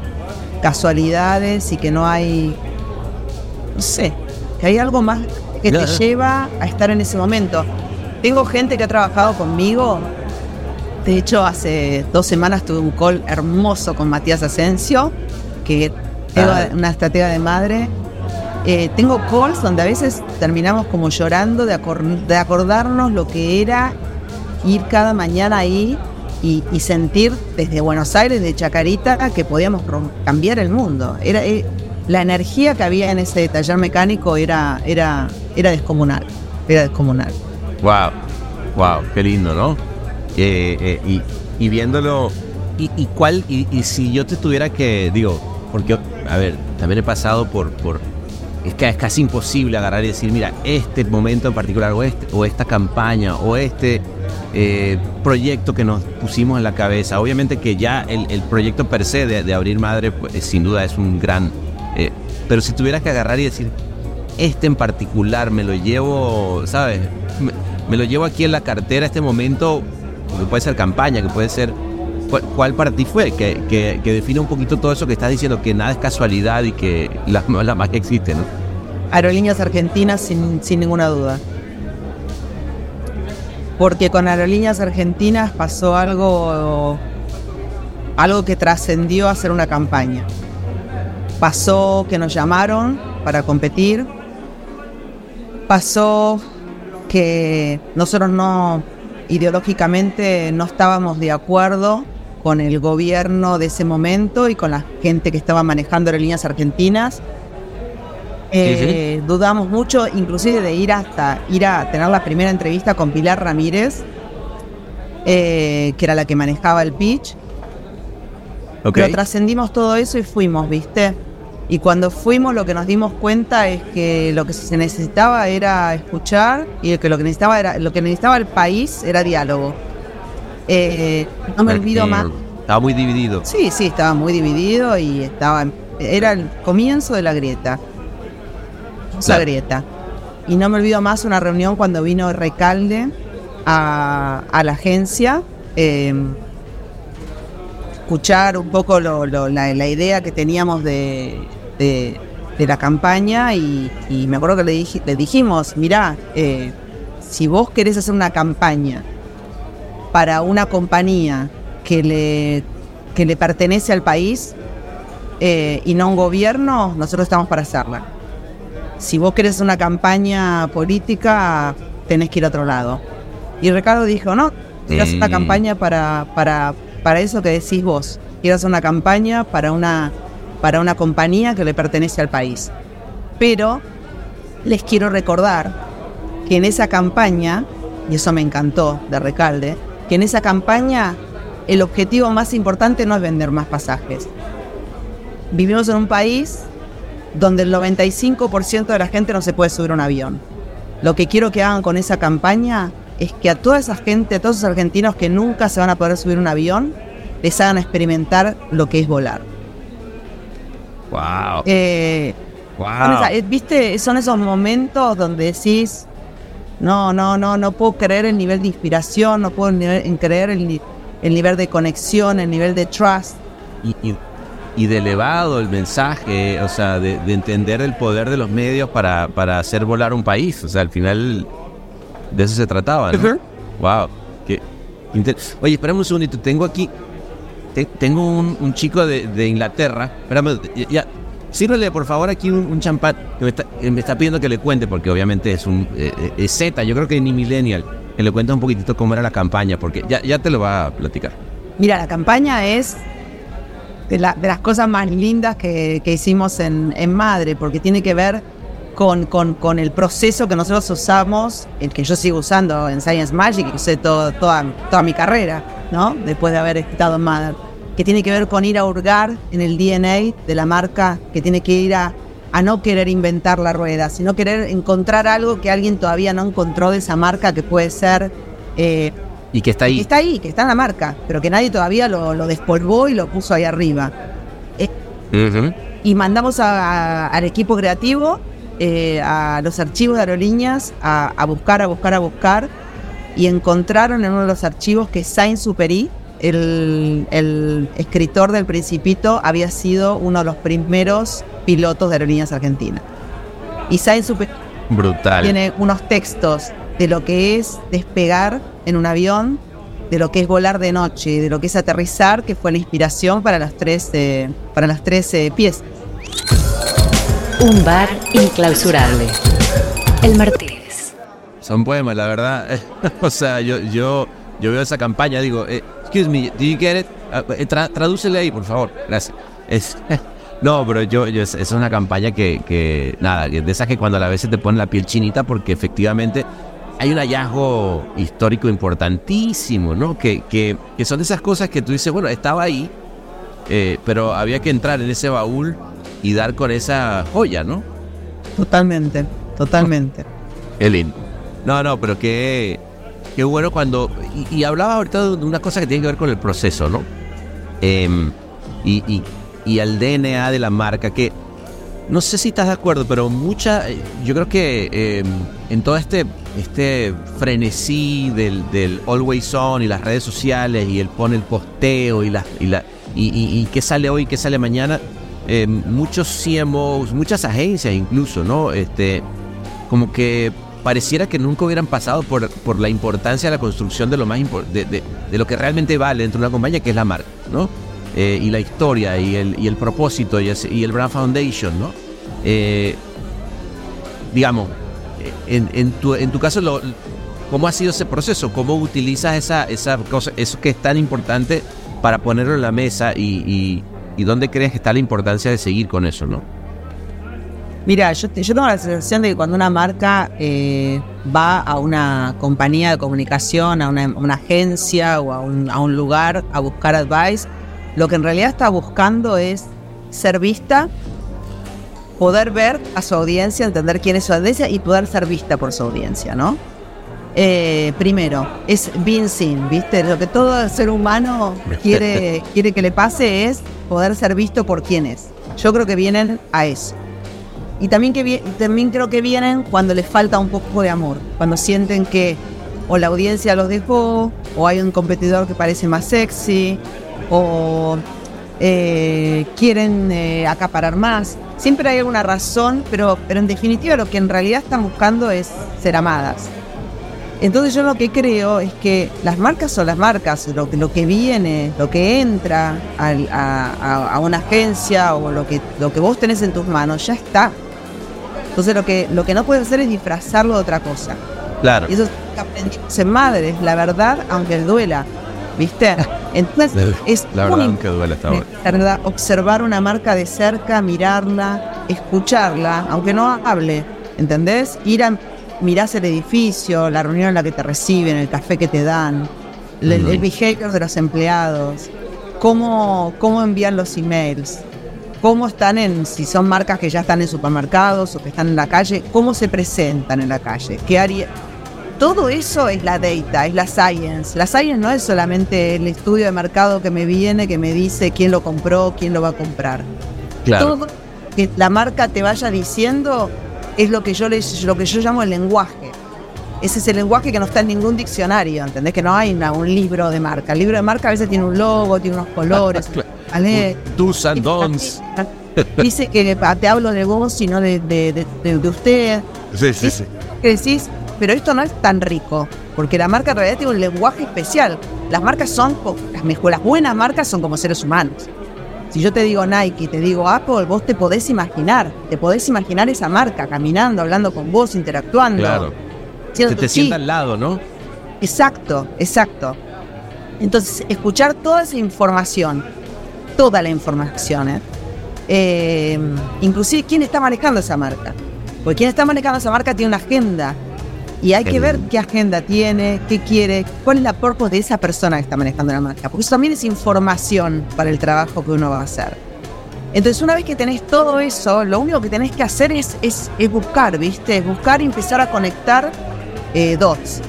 casualidades y que no hay, no sé, que hay algo más que te lleva a estar en ese momento. Tengo gente que ha trabajado conmigo. De hecho, hace dos semanas tuve un call hermoso con Matías Asensio, que es Ah. una estratega de madre. Eh, tengo calls donde a veces terminamos como llorando de, acor- de acordarnos lo que era ir cada mañana ahí y, y sentir desde Buenos Aires, de Chacarita, que podíamos cambiar el mundo. Era, eh, la energía que había en ese taller mecánico era, era, era descomunal. Era descomunal. Wow, wow, qué lindo, ¿no? Eh, eh, y, viéndolo, y, cuál, y, si yo te tuviera que, digo, porque, a ver, también he pasado por, es que es casi imposible agarrar y decir, mira, este momento en particular, o, este, o esta campaña, o este eh, proyecto que nos pusimos en la cabeza. Obviamente que ya el, proyecto per se de, Abrir Madre, pues, sin duda es un gran, pero si tuvieras que agarrar y decir, este en particular me lo llevo, ¿sabes? Me lo llevo aquí en la cartera este momento, que puede ser campaña, que puede ser ¿cuál, cuál para ti fue? Que, que, define un poquito todo eso que estás diciendo, que nada es casualidad y que la, la magia existe, ¿no? Aerolíneas Argentinas sin, sin ninguna duda. Porque con Aerolíneas Argentinas pasó algo, algo que trascendió a ser una campaña. Pasó que nos llamaron para competir. Pasó que nosotros no, ideológicamente, no estábamos de acuerdo con el gobierno de ese momento y con la gente que estaba manejando Aerolíneas Argentinas. Eh, Dudamos mucho, inclusive de ir hasta ir a tener la primera entrevista con Pilar Ramírez, eh, que era la que manejaba el pitch. Ok. Pero trascendimos todo eso y fuimos, ¿viste? Y cuando fuimos lo que nos dimos cuenta es que lo que se necesitaba era escuchar y que lo que necesitaba era lo que necesitaba el país era diálogo. Eh, no me olvido más. Estaba muy dividido. Sí, sí, estaba muy dividido y estaba era el comienzo de la grieta. Esa Claro. grieta. Y no me olvido más una reunión cuando vino Recalde a, a la agencia. eh, escuchar un poco lo- lo- la, la idea que teníamos de, de- de la campaña y, y me acuerdo que le, dij- le dijimos, mirá, eh, si vos querés hacer una campaña para una compañía que le, que le pertenece al país eh, y no a un gobierno, nosotros estamos para hacerla. Si vos querés una campaña política, tenés que ir a otro lado. Y Ricardo dijo, no, quiero hacer una Mm. campaña para, para, para eso que decís vos. Quiero hacer una campaña para una, para una compañía que le pertenece al país. Pero les quiero recordar que en esa campaña, y eso me encantó de Recalde, que en esa campaña el objetivo más importante no es vender más pasajes. Vivimos en un país donde el 95% de la gente no se puede subir a un avión. Lo que quiero que hagan con esa campaña es que a toda esa gente, a todos esos argentinos que nunca se van a poder subir un avión, les hagan experimentar lo que es volar. Wow. Eh, wow. esa- eh, ¿Viste? Son esos momentos donde decís, no, no, no, no puedo creer el nivel de inspiración, no puedo en creer el, el nivel de conexión, el nivel de trust. y, y- y de elevado el mensaje, o sea, de, de entender el poder de los medios para, para hacer volar un país. O sea, al final de eso se trataba, ¿no? Ujú. Wow. Qué inter- Oye, espérame un segundito. Tengo aquí, te- tengo un, un chico de, de Inglaterra. Espérame, ya, ya. Sírvele, por favor, aquí un, un champán que me está, que me está pidiendo que le cuente, porque obviamente es un eh, eh, es Z, yo creo que ni millennial. Que le cuente un poquitito cómo era la campaña, porque ya, ya te lo va a platicar. Mira, la campaña es de, la- de las cosas más lindas que, que hicimos en, en Madre, porque tiene que ver con, con- con el proceso que nosotros usamos, el que yo sigo usando en Science Magic, que usé todo- toda, toda mi carrera, ¿no? Después de haber estado en Mother, que tiene que ver con ir a hurgar en el DNA de la marca, que tiene que ir a, a no querer inventar la rueda, sino querer encontrar algo que alguien todavía no encontró de esa marca, que puede ser... eh, Y que está que ahí. está ahí, que está en la marca, pero que nadie todavía lo, lo despolvó y lo puso ahí arriba. Eh, Ujú. y mandamos a- a- al equipo creativo, eh, a los archivos de aerolíneas, a, a buscar, a buscar, a buscar, y encontraron en uno de los archivos que Saint Superi, el, el escritor del Principito, había sido uno de los primeros pilotos de aerolíneas argentinas. Y Saint Superi Brutal. tiene unos textos de lo que es despegar en un avión, de lo que es volar de noche, de lo que es aterrizar, que fue la inspiración para las tres, eh, para las tres eh, piezas. Un bar inclausurable. El Martínez. Son poemas, la verdad. o sea, yo, yo, yo veo esa campaña, digo, eh, excuse me, do you get it? Eh, tra- tradúcele ahí, por favor. Gracias. Es, no, pero yo, yo es, es una campaña que, que, nada, de esas que cuando a se te pone la piel chinita porque efectivamente hay un hallazgo histórico importantísimo, ¿no? Que, que, que son esas cosas que tú dices, bueno, estaba ahí, eh, pero había que entrar en ese baúl y dar con esa joya, ¿no? Totalmente, totalmente. Qué lindo. No, no, pero qué, qué bueno cuando... Y, y hablaba ahorita de una cosa que tiene que ver con el proceso, ¿no? Em, y, y, y el DNA de la marca, que no sé si estás de acuerdo, pero mucha... Yo creo que em, en todo este este frenesí del, del always on y las redes sociales y el pone el posteo y la, y la y, y, y qué sale hoy, qué sale mañana, eh, muchos CMOs, muchas agencias incluso, ¿no? Este, como que pareciera que nunca hubieran pasado por, por la importancia de la construcción de lo más de, de, lo que realmente vale dentro de una compañía, que es la marca, ¿no? Eh, y la historia y el, y el propósito y, el brand foundation, ¿no? Eh, digamos, en, en tu, en tu caso, lo, ¿cómo ha sido ese proceso? ¿Cómo utilizas esa, esa cosa, eso que es tan importante para ponerlo en la mesa y, y dónde crees que está la importancia de seguir con eso, no? Mira, yo, te- yo tengo la sensación de que cuando una marca eh, va a una compañía de comunicación, a una, a una agencia o a un, a un lugar a buscar advice, lo que en realidad está buscando es ser vista, poder ver a su audiencia, entender quién es su audiencia y poder ser vista por su audiencia, ¿no? Eh, primero, es being seen, ¿viste? Lo que todo ser humano quiere, quiere que le pase es poder ser visto por quién es. Yo creo que vienen a eso. Y también, que también creo que vienen cuando les falta un poco de amor, cuando sienten que o la audiencia los dejó, o hay un competidor que parece más sexy, o eh, quieren eh, acaparar más. Siempre hay alguna razón, pero, pero en definitiva lo que en realidad están buscando es ser amadas. Entonces yo lo que creo es que las marcas son las marcas, lo que, lo que viene, lo que entra a, a- a una agencia o lo que, lo que vos tenés en tus manos ya está. Entonces lo que, lo que no puedes hacer es disfrazarlo de otra cosa. Claro. Y eso aprendimos en madres, la verdad, aunque duela, ¿viste? Entonces es La verdad que duele esta hora. la verdad, observar una marca de cerca, mirarla, escucharla, aunque no hable, ¿entendés? Ir a mirás el edificio, la reunión en la que te reciben, el café que te dan, el, el Ujú. behavior de los empleados, cómo, cómo envían los emails, cómo están en, si son marcas que ya están en supermercados o que están en la calle, cómo se presentan en la calle, qué área. Todo eso es la data, es la science. La science no es solamente el estudio de mercado que me viene, que me dice quién lo compró, quién lo va a comprar. Claro. Todo que la marca te vaya diciendo es lo que yo les, lo que yo llamo el lenguaje. Ese es el lenguaje que no está en ningún diccionario, ¿entendés? Que no hay una- un libro de marca. El libro de marca a veces tiene un logo, tiene unos colores. ¿vale? Do's and don'ts. Dice que te hablo de vos y no de, de- de- de- usted. Sí, sí, sí. Que decís, pero esto no es tan rico, porque la marca en realidad tiene un lenguaje especial. Las marcas son, las, mejor, las buenas marcas son como seres humanos. Si yo te digo Nike te digo Apple, vos te podés imaginar, te podés imaginar esa marca caminando, hablando con vos, interactuando. Claro. Se te sienta al lado, ¿no? Exacto, exacto. Entonces, escuchar toda esa información, toda la información, ¿eh? Eh, inclusive quién está manejando esa marca. Porque quien está manejando esa marca tiene una agenda. Y hay que ver qué agenda tiene, qué quiere, cuál es la purpose de esa persona que está manejando la marca. Porque eso también es información para el trabajo que uno va a hacer. Entonces, una vez que tenés todo eso, lo único que tenés que hacer es, es, es buscar, ¿viste? Es buscar y empezar a conectar eh, dots.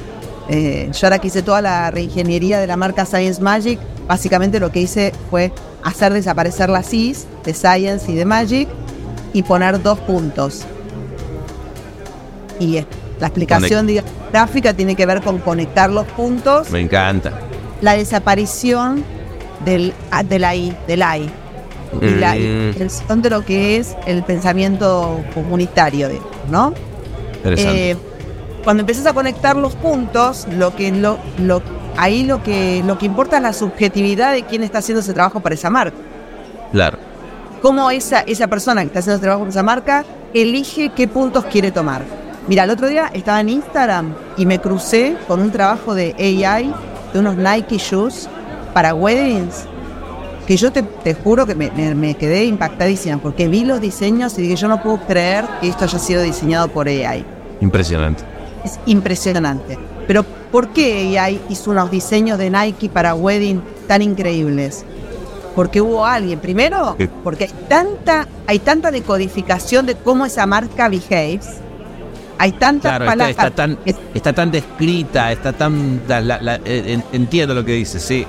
Eh, yo ahora que hice toda la reingeniería de la marca Science Magic, básicamente lo que hice fue hacer desaparecer las Cs de Science y de Magic y poner dos puntos. Y la explicación gráfica tiene que ver con conectar los puntos, Me encanta. la desaparición del, ah, de la I, del I. Y la Mm. intención de lo que es el pensamiento comunitario, ¿no? Interesante. Eh, cuando empiezas a conectar los puntos, lo que lo, lo, ahí lo que lo que importa es la subjetividad de quién está haciendo ese trabajo para esa marca. claro. Cómo esa, esa persona que está haciendo ese trabajo para esa marca elige qué puntos quiere tomar. Mira, el otro día estaba en Instagram y me crucé con un trabajo de AI de unos Nike Shoes para weddings que yo te, te juro que me, me- me quedé impactadísima porque vi los diseños y dije yo no puedo creer que esto haya sido diseñado por AI. Impresionante. Es impresionante. Pero ¿por qué AI hizo unos diseños de Nike para wedding tan increíbles? Porque hubo alguien, primero, porque hay tanta, hay tanta decodificación de cómo esa marca behaves. Hay tantas Claro, palabras. está tan, que- está tan descrita, está tan... la- la- la- eh, en- entiendo lo que dices, sí.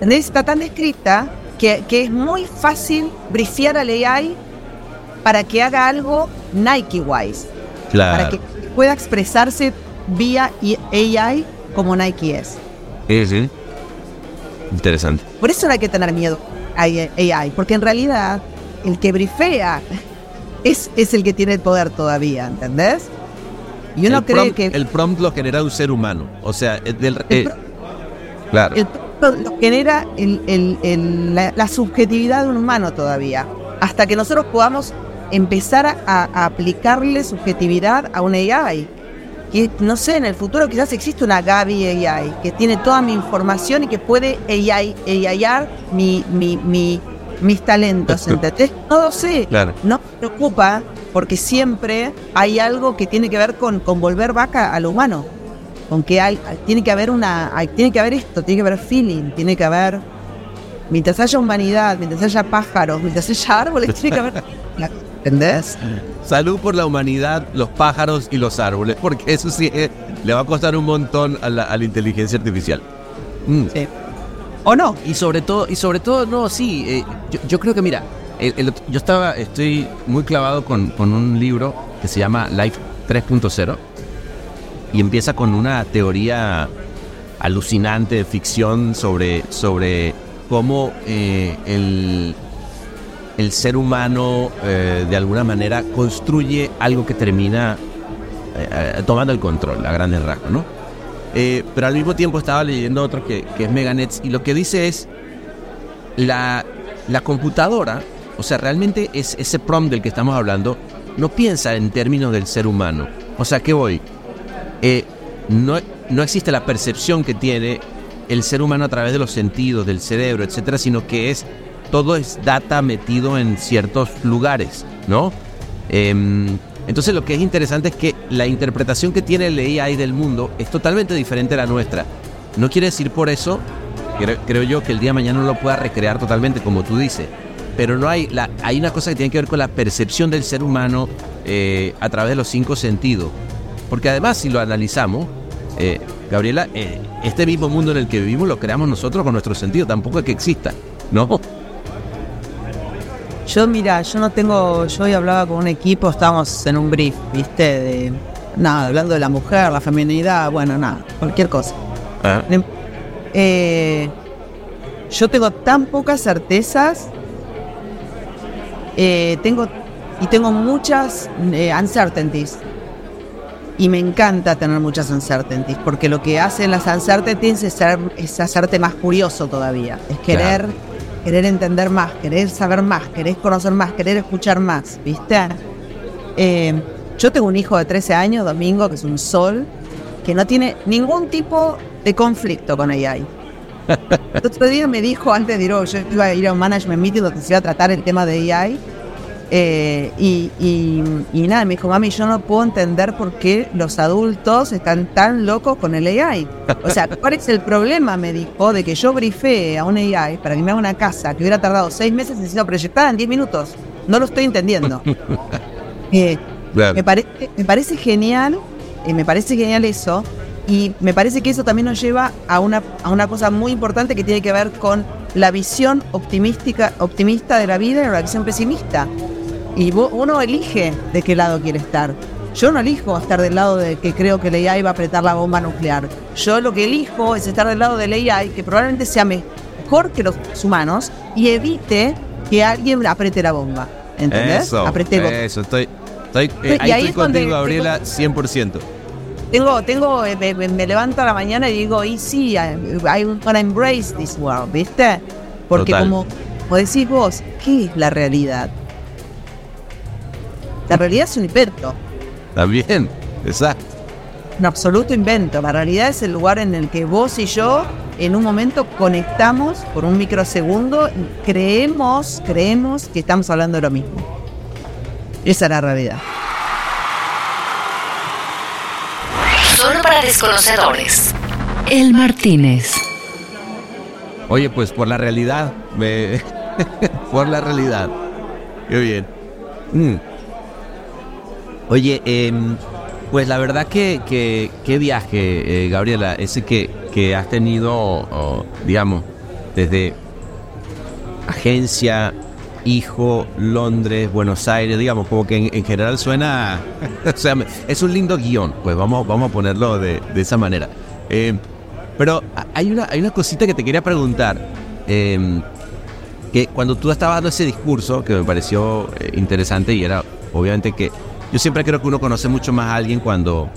Está tan descrita que, que es muy fácil brifear al AI para que haga algo Nike-wise. Claro. para que pueda expresarse vía AI como Nike es. Sí, sí. Interesante. Por eso no hay que tener miedo a AI, porque en realidad el que brifea es, es el que tiene el poder todavía, ¿entendés? Y uno el, cree prompt, que el prompt lo genera un ser humano. O sea, del- eh, pro- claro. el lo genera el- la, la subjetividad de un humano todavía. Hasta que nosotros podamos empezar a, a aplicarle subjetividad a un AI. Que no sé, en el futuro quizás existe una Gaby AI que tiene toda mi información y que puede AI, AIar mi, mi, mi- mis talentos, ¿entendés? No lo sé. Claro. No me preocupa porque siempre hay algo que tiene que ver con, con volver vaca a lo humano. Con que hay, tiene que haber una, hay- tiene que haber esto, tiene que haber feeling, tiene que haber, mientras haya humanidad, mientras haya pájaros, mientras haya árboles, tiene que haber, ¿entendés? Salud por la humanidad, los pájaros y los árboles, porque eso sí eh, le va a costar un montón a la, a la inteligencia artificial. Mm. Sí. ¿O no? Y sobre todo, y sobre todo, no, sí, eh, yo, yo creo que mira, yo estaba, estoy muy clavado con, con un libro que se llama Life 3.0 y empieza con una teoría alucinante de ficción sobre, sobre cómo eh, el, el ser humano eh, de alguna manera construye algo que termina eh, tomando el control a grandes rasgos, ¿no? Pero al mismo tiempo estaba leyendo otro que, que es Meganets y lo que dice es la, la computadora, o sea, realmente es ese prompt del que estamos hablando, no piensa en términos del ser humano. O sea, ¿qué voy? Eh, no, no existe la percepción que tiene el ser humano a través de los sentidos, del cerebro, etcétera, sino que es todo es data metido en ciertos lugares, ¿no? Em, entonces lo que es interesante es que la interpretación que tiene el AI del mundo es totalmente diferente a la nuestra. No quiere decir por eso, creo, yo, que el día de mañana no lo pueda recrear totalmente como tú dices. Pero no hay, la, hay una cosa que tiene que ver con la percepción del ser humano eh, a través de los cinco sentidos. Porque además, si lo analizamos, eh, Gabriela, eh, este mismo mundo en el que vivimos lo creamos nosotros con nuestros sentidos, tampoco es que exista, ¿no? Yo, mira, yo no tengo, yo hoy hablaba con un equipo, estábamos en un brief, ¿viste? De, nada, hablando de la mujer, la feminidad, bueno, nada, cualquier cosa. Ah, Eh, yo tengo tan pocas certezas, eh, tengo y tengo muchas eh, uncertainties. Y me encanta tener muchas uncertainties, porque lo que hacen las uncertainties es, ser- es hacerte más curioso todavía. Es querer, Claro. querer entender más, querer saber más, querer conocer más, querer escuchar más, ¿viste? Eh, yo tengo un hijo de 13 años, Domingo, que es un sol, que no tiene ningún tipo de conflicto con AI. El otro día me dijo, antes de ir, oh, yo iba a ir a un management meeting donde se iba a tratar el tema de AI, eh, y, y- y nada, me dijo, mami, yo no puedo entender por qué los adultos están tan locos con el AI. O sea, ¿cuál es el problema? Me dijo, de que yo brifee a un AI para que me haga una casa que hubiera tardado seis meses y sido proyectada en 10 minutos. No lo estoy entendiendo. Eh, claro. me, parece, me parece genial, eh, me parece genial eso, y me parece que eso también nos lleva a una, a una cosa muy importante que tiene que ver con la visión optimística, optimista de la vida y la visión pesimista. Y vo- uno elige de qué lado quiere estar. Yo no elijo estar del lado de que creo que la AI va a apretar la bomba nuclear. Yo lo que elijo es estar del lado de la AI, que probablemente sea mejor que los humanos y evite que alguien apriete la bomba. ¿Entendés? Eso, Apriete bo- eso, estoy, estoy, eh, Y ahí ahí estoy es donde contigo, Gabriela, 100%. Tengo, tengo, eh, me, me- me levanto a la mañana y digo, y sí, I- I'm gonna embrace this world, ¿viste? Porque Total. como, como decís vos, ¿qué es la realidad? La realidad es un invento, También, exacto. un absoluto invento. La realidad es el lugar en el que vos y yo en un momento conectamos por un microsegundo y creemos, creemos que estamos hablando de lo mismo. Esa es la realidad. Solo para desconocedores. El Martínez. Oye, pues por la realidad, me... por la realidad. Qué bien. Mm. Oye, em, pues la verdad que, que viaje, eh, Gabriela, ese que, que has tenido, digamos, desde agencia, hijo, Londres, Buenos Aires, digamos, como que en, en general suena, o sea, es un lindo guion, pues vamos, vamos a ponerlo de, esa manera. Eh, pero hay una, hay cosita que te quería preguntar, eh, que cuando tú estabas dando ese discurso, que me pareció eh, interesante y era, obviamente que yo siempre creo que uno conoce mucho más a alguien cuando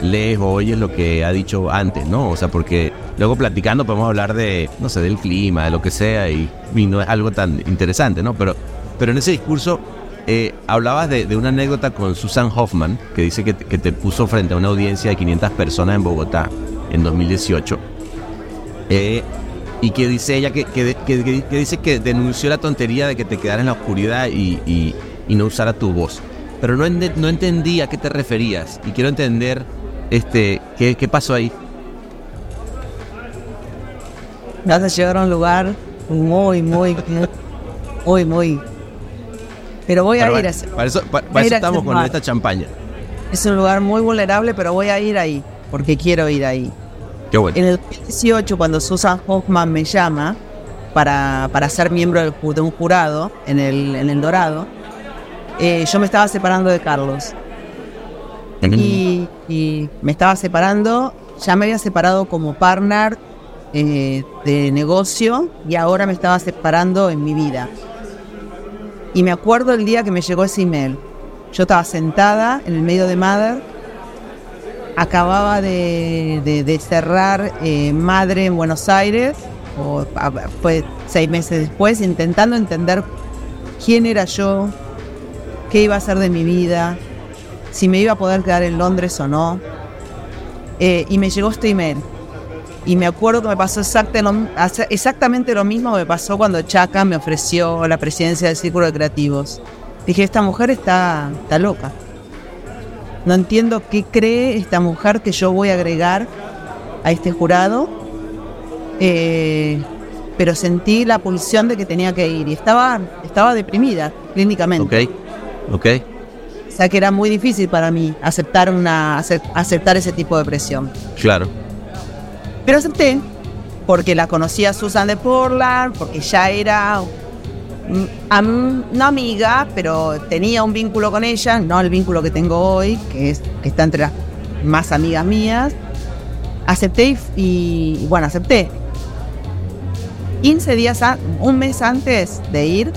lees o oyes lo que ha dicho antes, ¿no? O sea, porque luego platicando podemos hablar de, no sé, del clima, de lo que sea, y, no es algo tan interesante, ¿no? Pero, pero en ese discurso eh, hablabas de, de una anécdota con Susan Hoffman, que dice que, que te puso frente a una audiencia de 500 personas en Bogotá en 2018. Eh, y que dice ella que, que, que- dice que denunció la tontería de que te quedaras en la oscuridad y, y- no usara tu voz. Pero no, ende- no entendí a qué te referías y quiero entender este qué, qué pasó ahí. Vas a llegar a un lugar muy, muy, muy, muy. Pero voy a Pero ir a ese para eso, para eso estamos con esta champaña. Es un lugar muy vulnerable, pero voy a ir ahí, porque quiero ir ahí. Qué bueno. En el 2018, cuando Susan Hoffman me llama para, para ser miembro del de un jurado en el, en el Dorado, eh, yo me estaba separando de Carlos. Y, y me estaba separando, ya me había separado como partner eh, de negocio y ahora me estaba separando en mi vida. Y me acuerdo el día que me llegó ese email. Yo estaba sentada en el medio de Mother, acababa de, de- cerrar eh, Madre en Buenos Aires, o, seis meses después, intentando entender quién era yo, qué iba a hacer de mi vida, si me iba a poder quedar en Londres o no. Eh, y me llegó este email. Y me acuerdo que me pasó exactamente lo mismo que me pasó cuando Chaca me ofreció la presidencia del Círculo de Creativos. Dije, esta mujer está, está loca. No entiendo qué cree esta mujer que yo voy a agregar a este jurado. Eh, pero sentí la pulsión de que tenía que ir. Y estaba, estaba deprimida clínicamente. Ok, ok. O sea que era muy difícil para mí aceptar, una, acep- aceptar ese tipo de presión. Claro. Pero acepté porque la conocía Susan de Portland, porque ya era una amiga, pero tenía un vínculo con ella, no el vínculo que tengo hoy, que, es, que está entre las más amigas mías. Acepté y, y, bueno, acepté. 15 días, a- un mes antes de ir,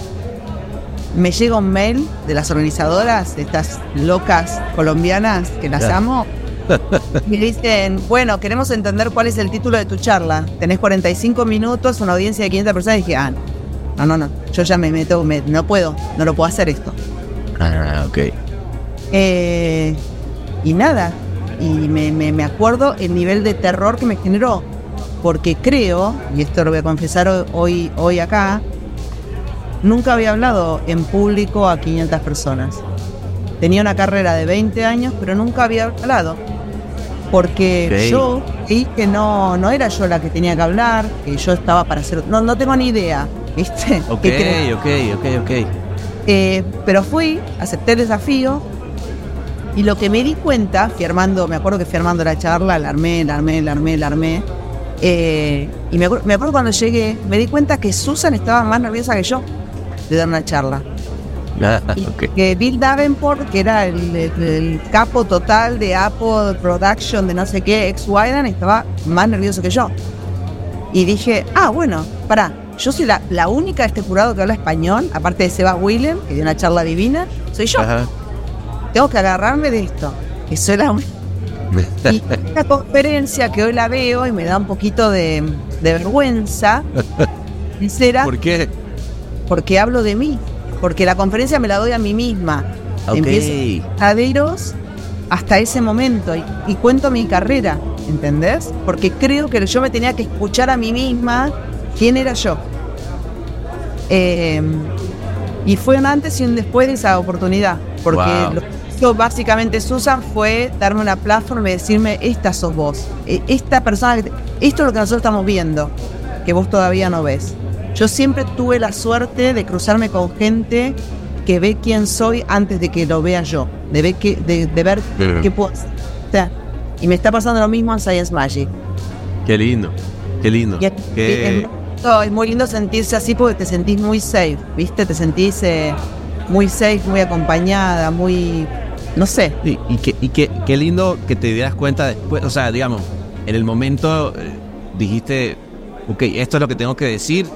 me llega un mail de las organizadoras, de estas locas colombianas que las amo, me dicen, bueno, queremos entender cuál es el título de tu charla. Tenés 45 minutos, una audiencia de 500 personas. Y dije, ah, no, no, no, yo ya me meto, me- no puedo, no lo puedo hacer esto. Ah, ok. Eh, y nada, y me, me- me acuerdo el nivel de terror que me generó, porque creo, y esto lo voy a confesar ho- hoy, hoy acá, nunca había hablado en público a 500 personas. Tenía una carrera de 20 años, pero nunca había hablado. Porque yo vi que no, no era yo la que tenía que hablar, que yo estaba para hacer... No, no tengo ni idea, ¿viste? Ok, ok, ok, ok. Eh, pero fui, acepté el desafío y lo que me di cuenta, fui armando, me acuerdo que fui armando la charla, la armé, la armé, la armé, la armé. eh, y me, me acuerdo cuando llegué, me di cuenta que Susan estaba más nerviosa que yo de dar una charla. Ah, que Bill Davenport, que era el, el- el capo total de Apple Production, de no sé qué, ex Wyden, estaba más nervioso que yo. Y dije, ah, bueno, pará, yo soy la, la única de este jurado que habla español, aparte de Seba Willem, que dio una charla divina, soy yo. Ajá. Tengo que agarrarme de esto, que soy la única. Y esta conferencia que hoy la veo y me da un poquito de, de vergüenza, sincera, ¿Por qué? porque hablo de mí, porque la conferencia me la doy a mí misma. Ok. Empiezo verdaderos hasta ese momento y, y cuento mi carrera, ¿entendés? Porque creo que yo me tenía que escuchar a mí misma quién era yo. Eh, y fue un antes y un después de esa oportunidad, porque Wow. lo que hizo básicamente Susan fue darme una plataforma y decirme, esta sos vos, E- esta persona, esto es lo que nosotros estamos viendo, que vos todavía no ves. Yo siempre tuve la suerte de cruzarme con gente que ve quién soy antes de que lo vea yo, de, ver que, de, de ver Bien. qué puedo hacer. O sea, y me está pasando lo mismo en Science Magic. Qué lindo, qué lindo. Y Qué- es muy lindo sentirse así porque te sentís muy safe, ¿viste? Te sentís eh, muy safe, muy acompañada, muy. No sé. Sí, y qué y qué- qué lindo que te dieras cuenta después, o sea, digamos, en el momento eh, dijiste, ok, esto es lo que tengo que decir,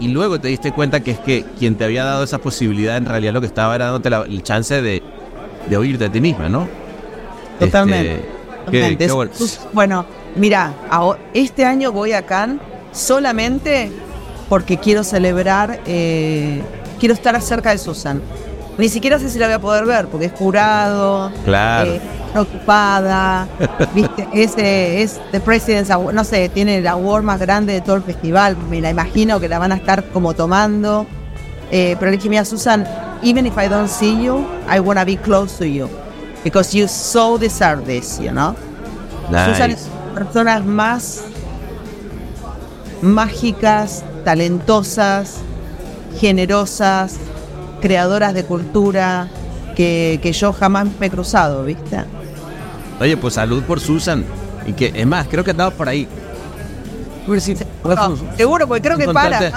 y luego te diste cuenta que es que quien te había dado esa posibilidad en realidad lo que estaba era dándote la, el chance de, de oírte a ti misma, ¿no? Totalmente. Este, qué- Totalmente. qué bueno. Bueno, mira, este año voy a Cannes solamente porque quiero celebrar, eh, quiero estar cerca de Susan. Ni siquiera sé si la voy a poder ver porque es jurado, Claro. eh, está ocupada, viste, es, eh, es The President's Award, no sé, tiene el award más grande de todo el festival, me la imagino que la van a estar como tomando. Eh, pero le dije, mira, Susan, even if I don't see you, I wanna be close to you. Because you so deserve this, you know? Susan es personas más mágicas, talentosas, generosas, creadoras de cultura que, que yo jamás me he cruzado, ¿viste? Oye, pues salud por Susan. Y que, es más, creo que andaba por ahí. No, seguro, porque creo que para, el.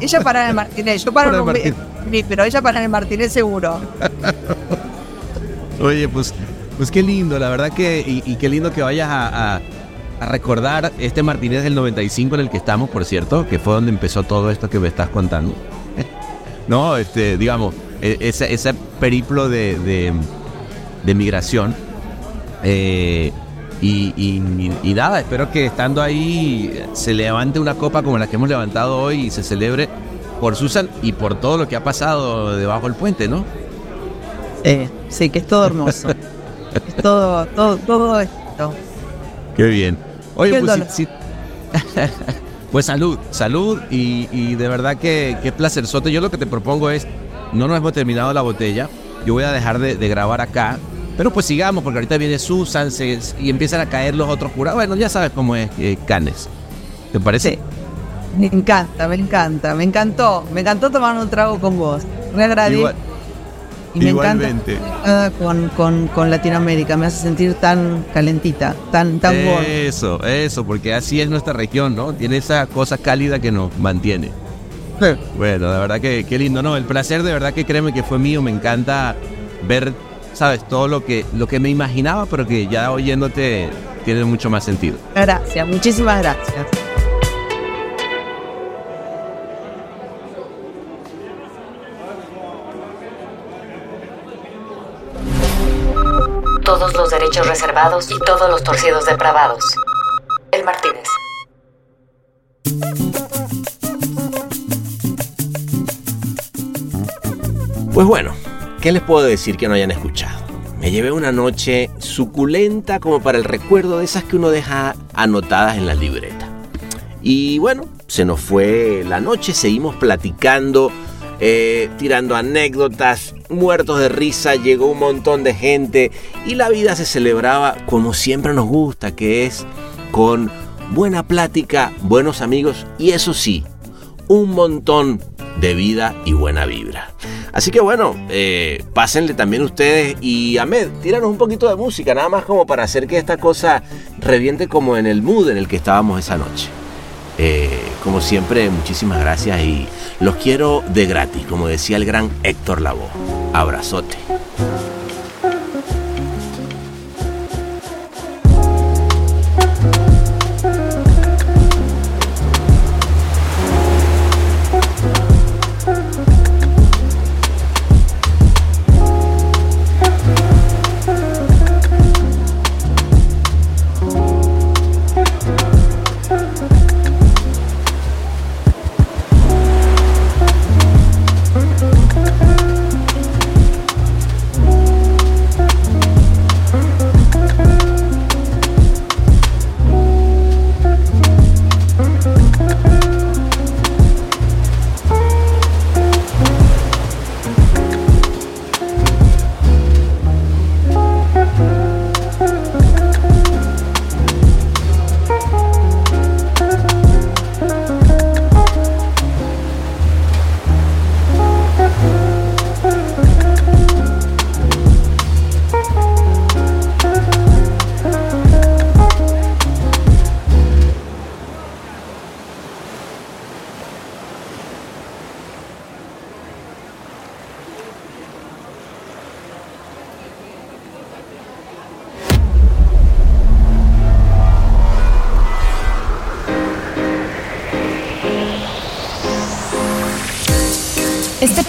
Ella para en el Martínez, yo paro Para en el Martínez. sí, pero ella para en el Martínez seguro. Oye, pues, pues qué lindo, la verdad que, y, y qué lindo que vayas a, a- a recordar este Martínez del 95 en el que estamos, por cierto, que fue donde empezó todo esto que me estás contando. no, este, digamos, e- ese, ese periplo de, de, de migración. Eh, y, y- y nada, espero que estando ahí se levante una copa como la que hemos levantado hoy y se celebre por Susan y por todo lo que ha pasado debajo del puente, ¿no? Eh, sí, que es todo hermoso. es todo, todo, todo esto. Qué bien. Oye, Qué pues, pues salud, salud y, y de verdad que qué placerzote. Yo lo que te propongo es, no nos hemos terminado la botella, yo voy a dejar de, de grabar acá, pero pues sigamos porque ahorita viene Susan se- y empiezan a caer los otros jurados. Bueno, ya sabes cómo es eh, Canes. ¿Te parece? Sí. Me encanta, me encanta, me encantó. Me encantó tomar un trago con vos. Me agradezco. Igual- y me igualmente. encanta con, con, con Latinoamérica. Me hace sentir tan calentita, tan, tan. Eso, eso, porque así es nuestra región, ¿no? Tiene esa cosa cálida que nos mantiene. Bueno, de verdad que qué lindo, ¿no? El placer de verdad que créeme que fue mío, me encanta ver, sabes, todo lo que, lo que me imaginaba, pero que ya oyéndote tiene mucho más sentido. Gracias, muchísimas gracias. Todos los derechos reservados y todos los torcidos depravados. El Martínez. Pues bueno, ¿qué les puedo decir que no hayan escuchado? Me llevé una noche suculenta como para el recuerdo de esas que uno deja anotadas en la libreta. Y bueno, se nos fue la noche, seguimos platicando, eh, tirando anécdotas, muertos de risa, llegó un montón de gente y la vida se celebraba como siempre nos gusta, que es con buena plática, buenos amigos y eso sí, un montón de vida y buena vibra. Así que bueno, eh, pásenle también ustedes y Ahmed, tíranos un poquito de música, nada más como para hacer que esta cosa reviente como en el mood en el que estábamos esa noche. Eh, como siempre, muchísimas gracias y los quiero de gratis, como decía el gran Héctor Lavoe. Abrazote.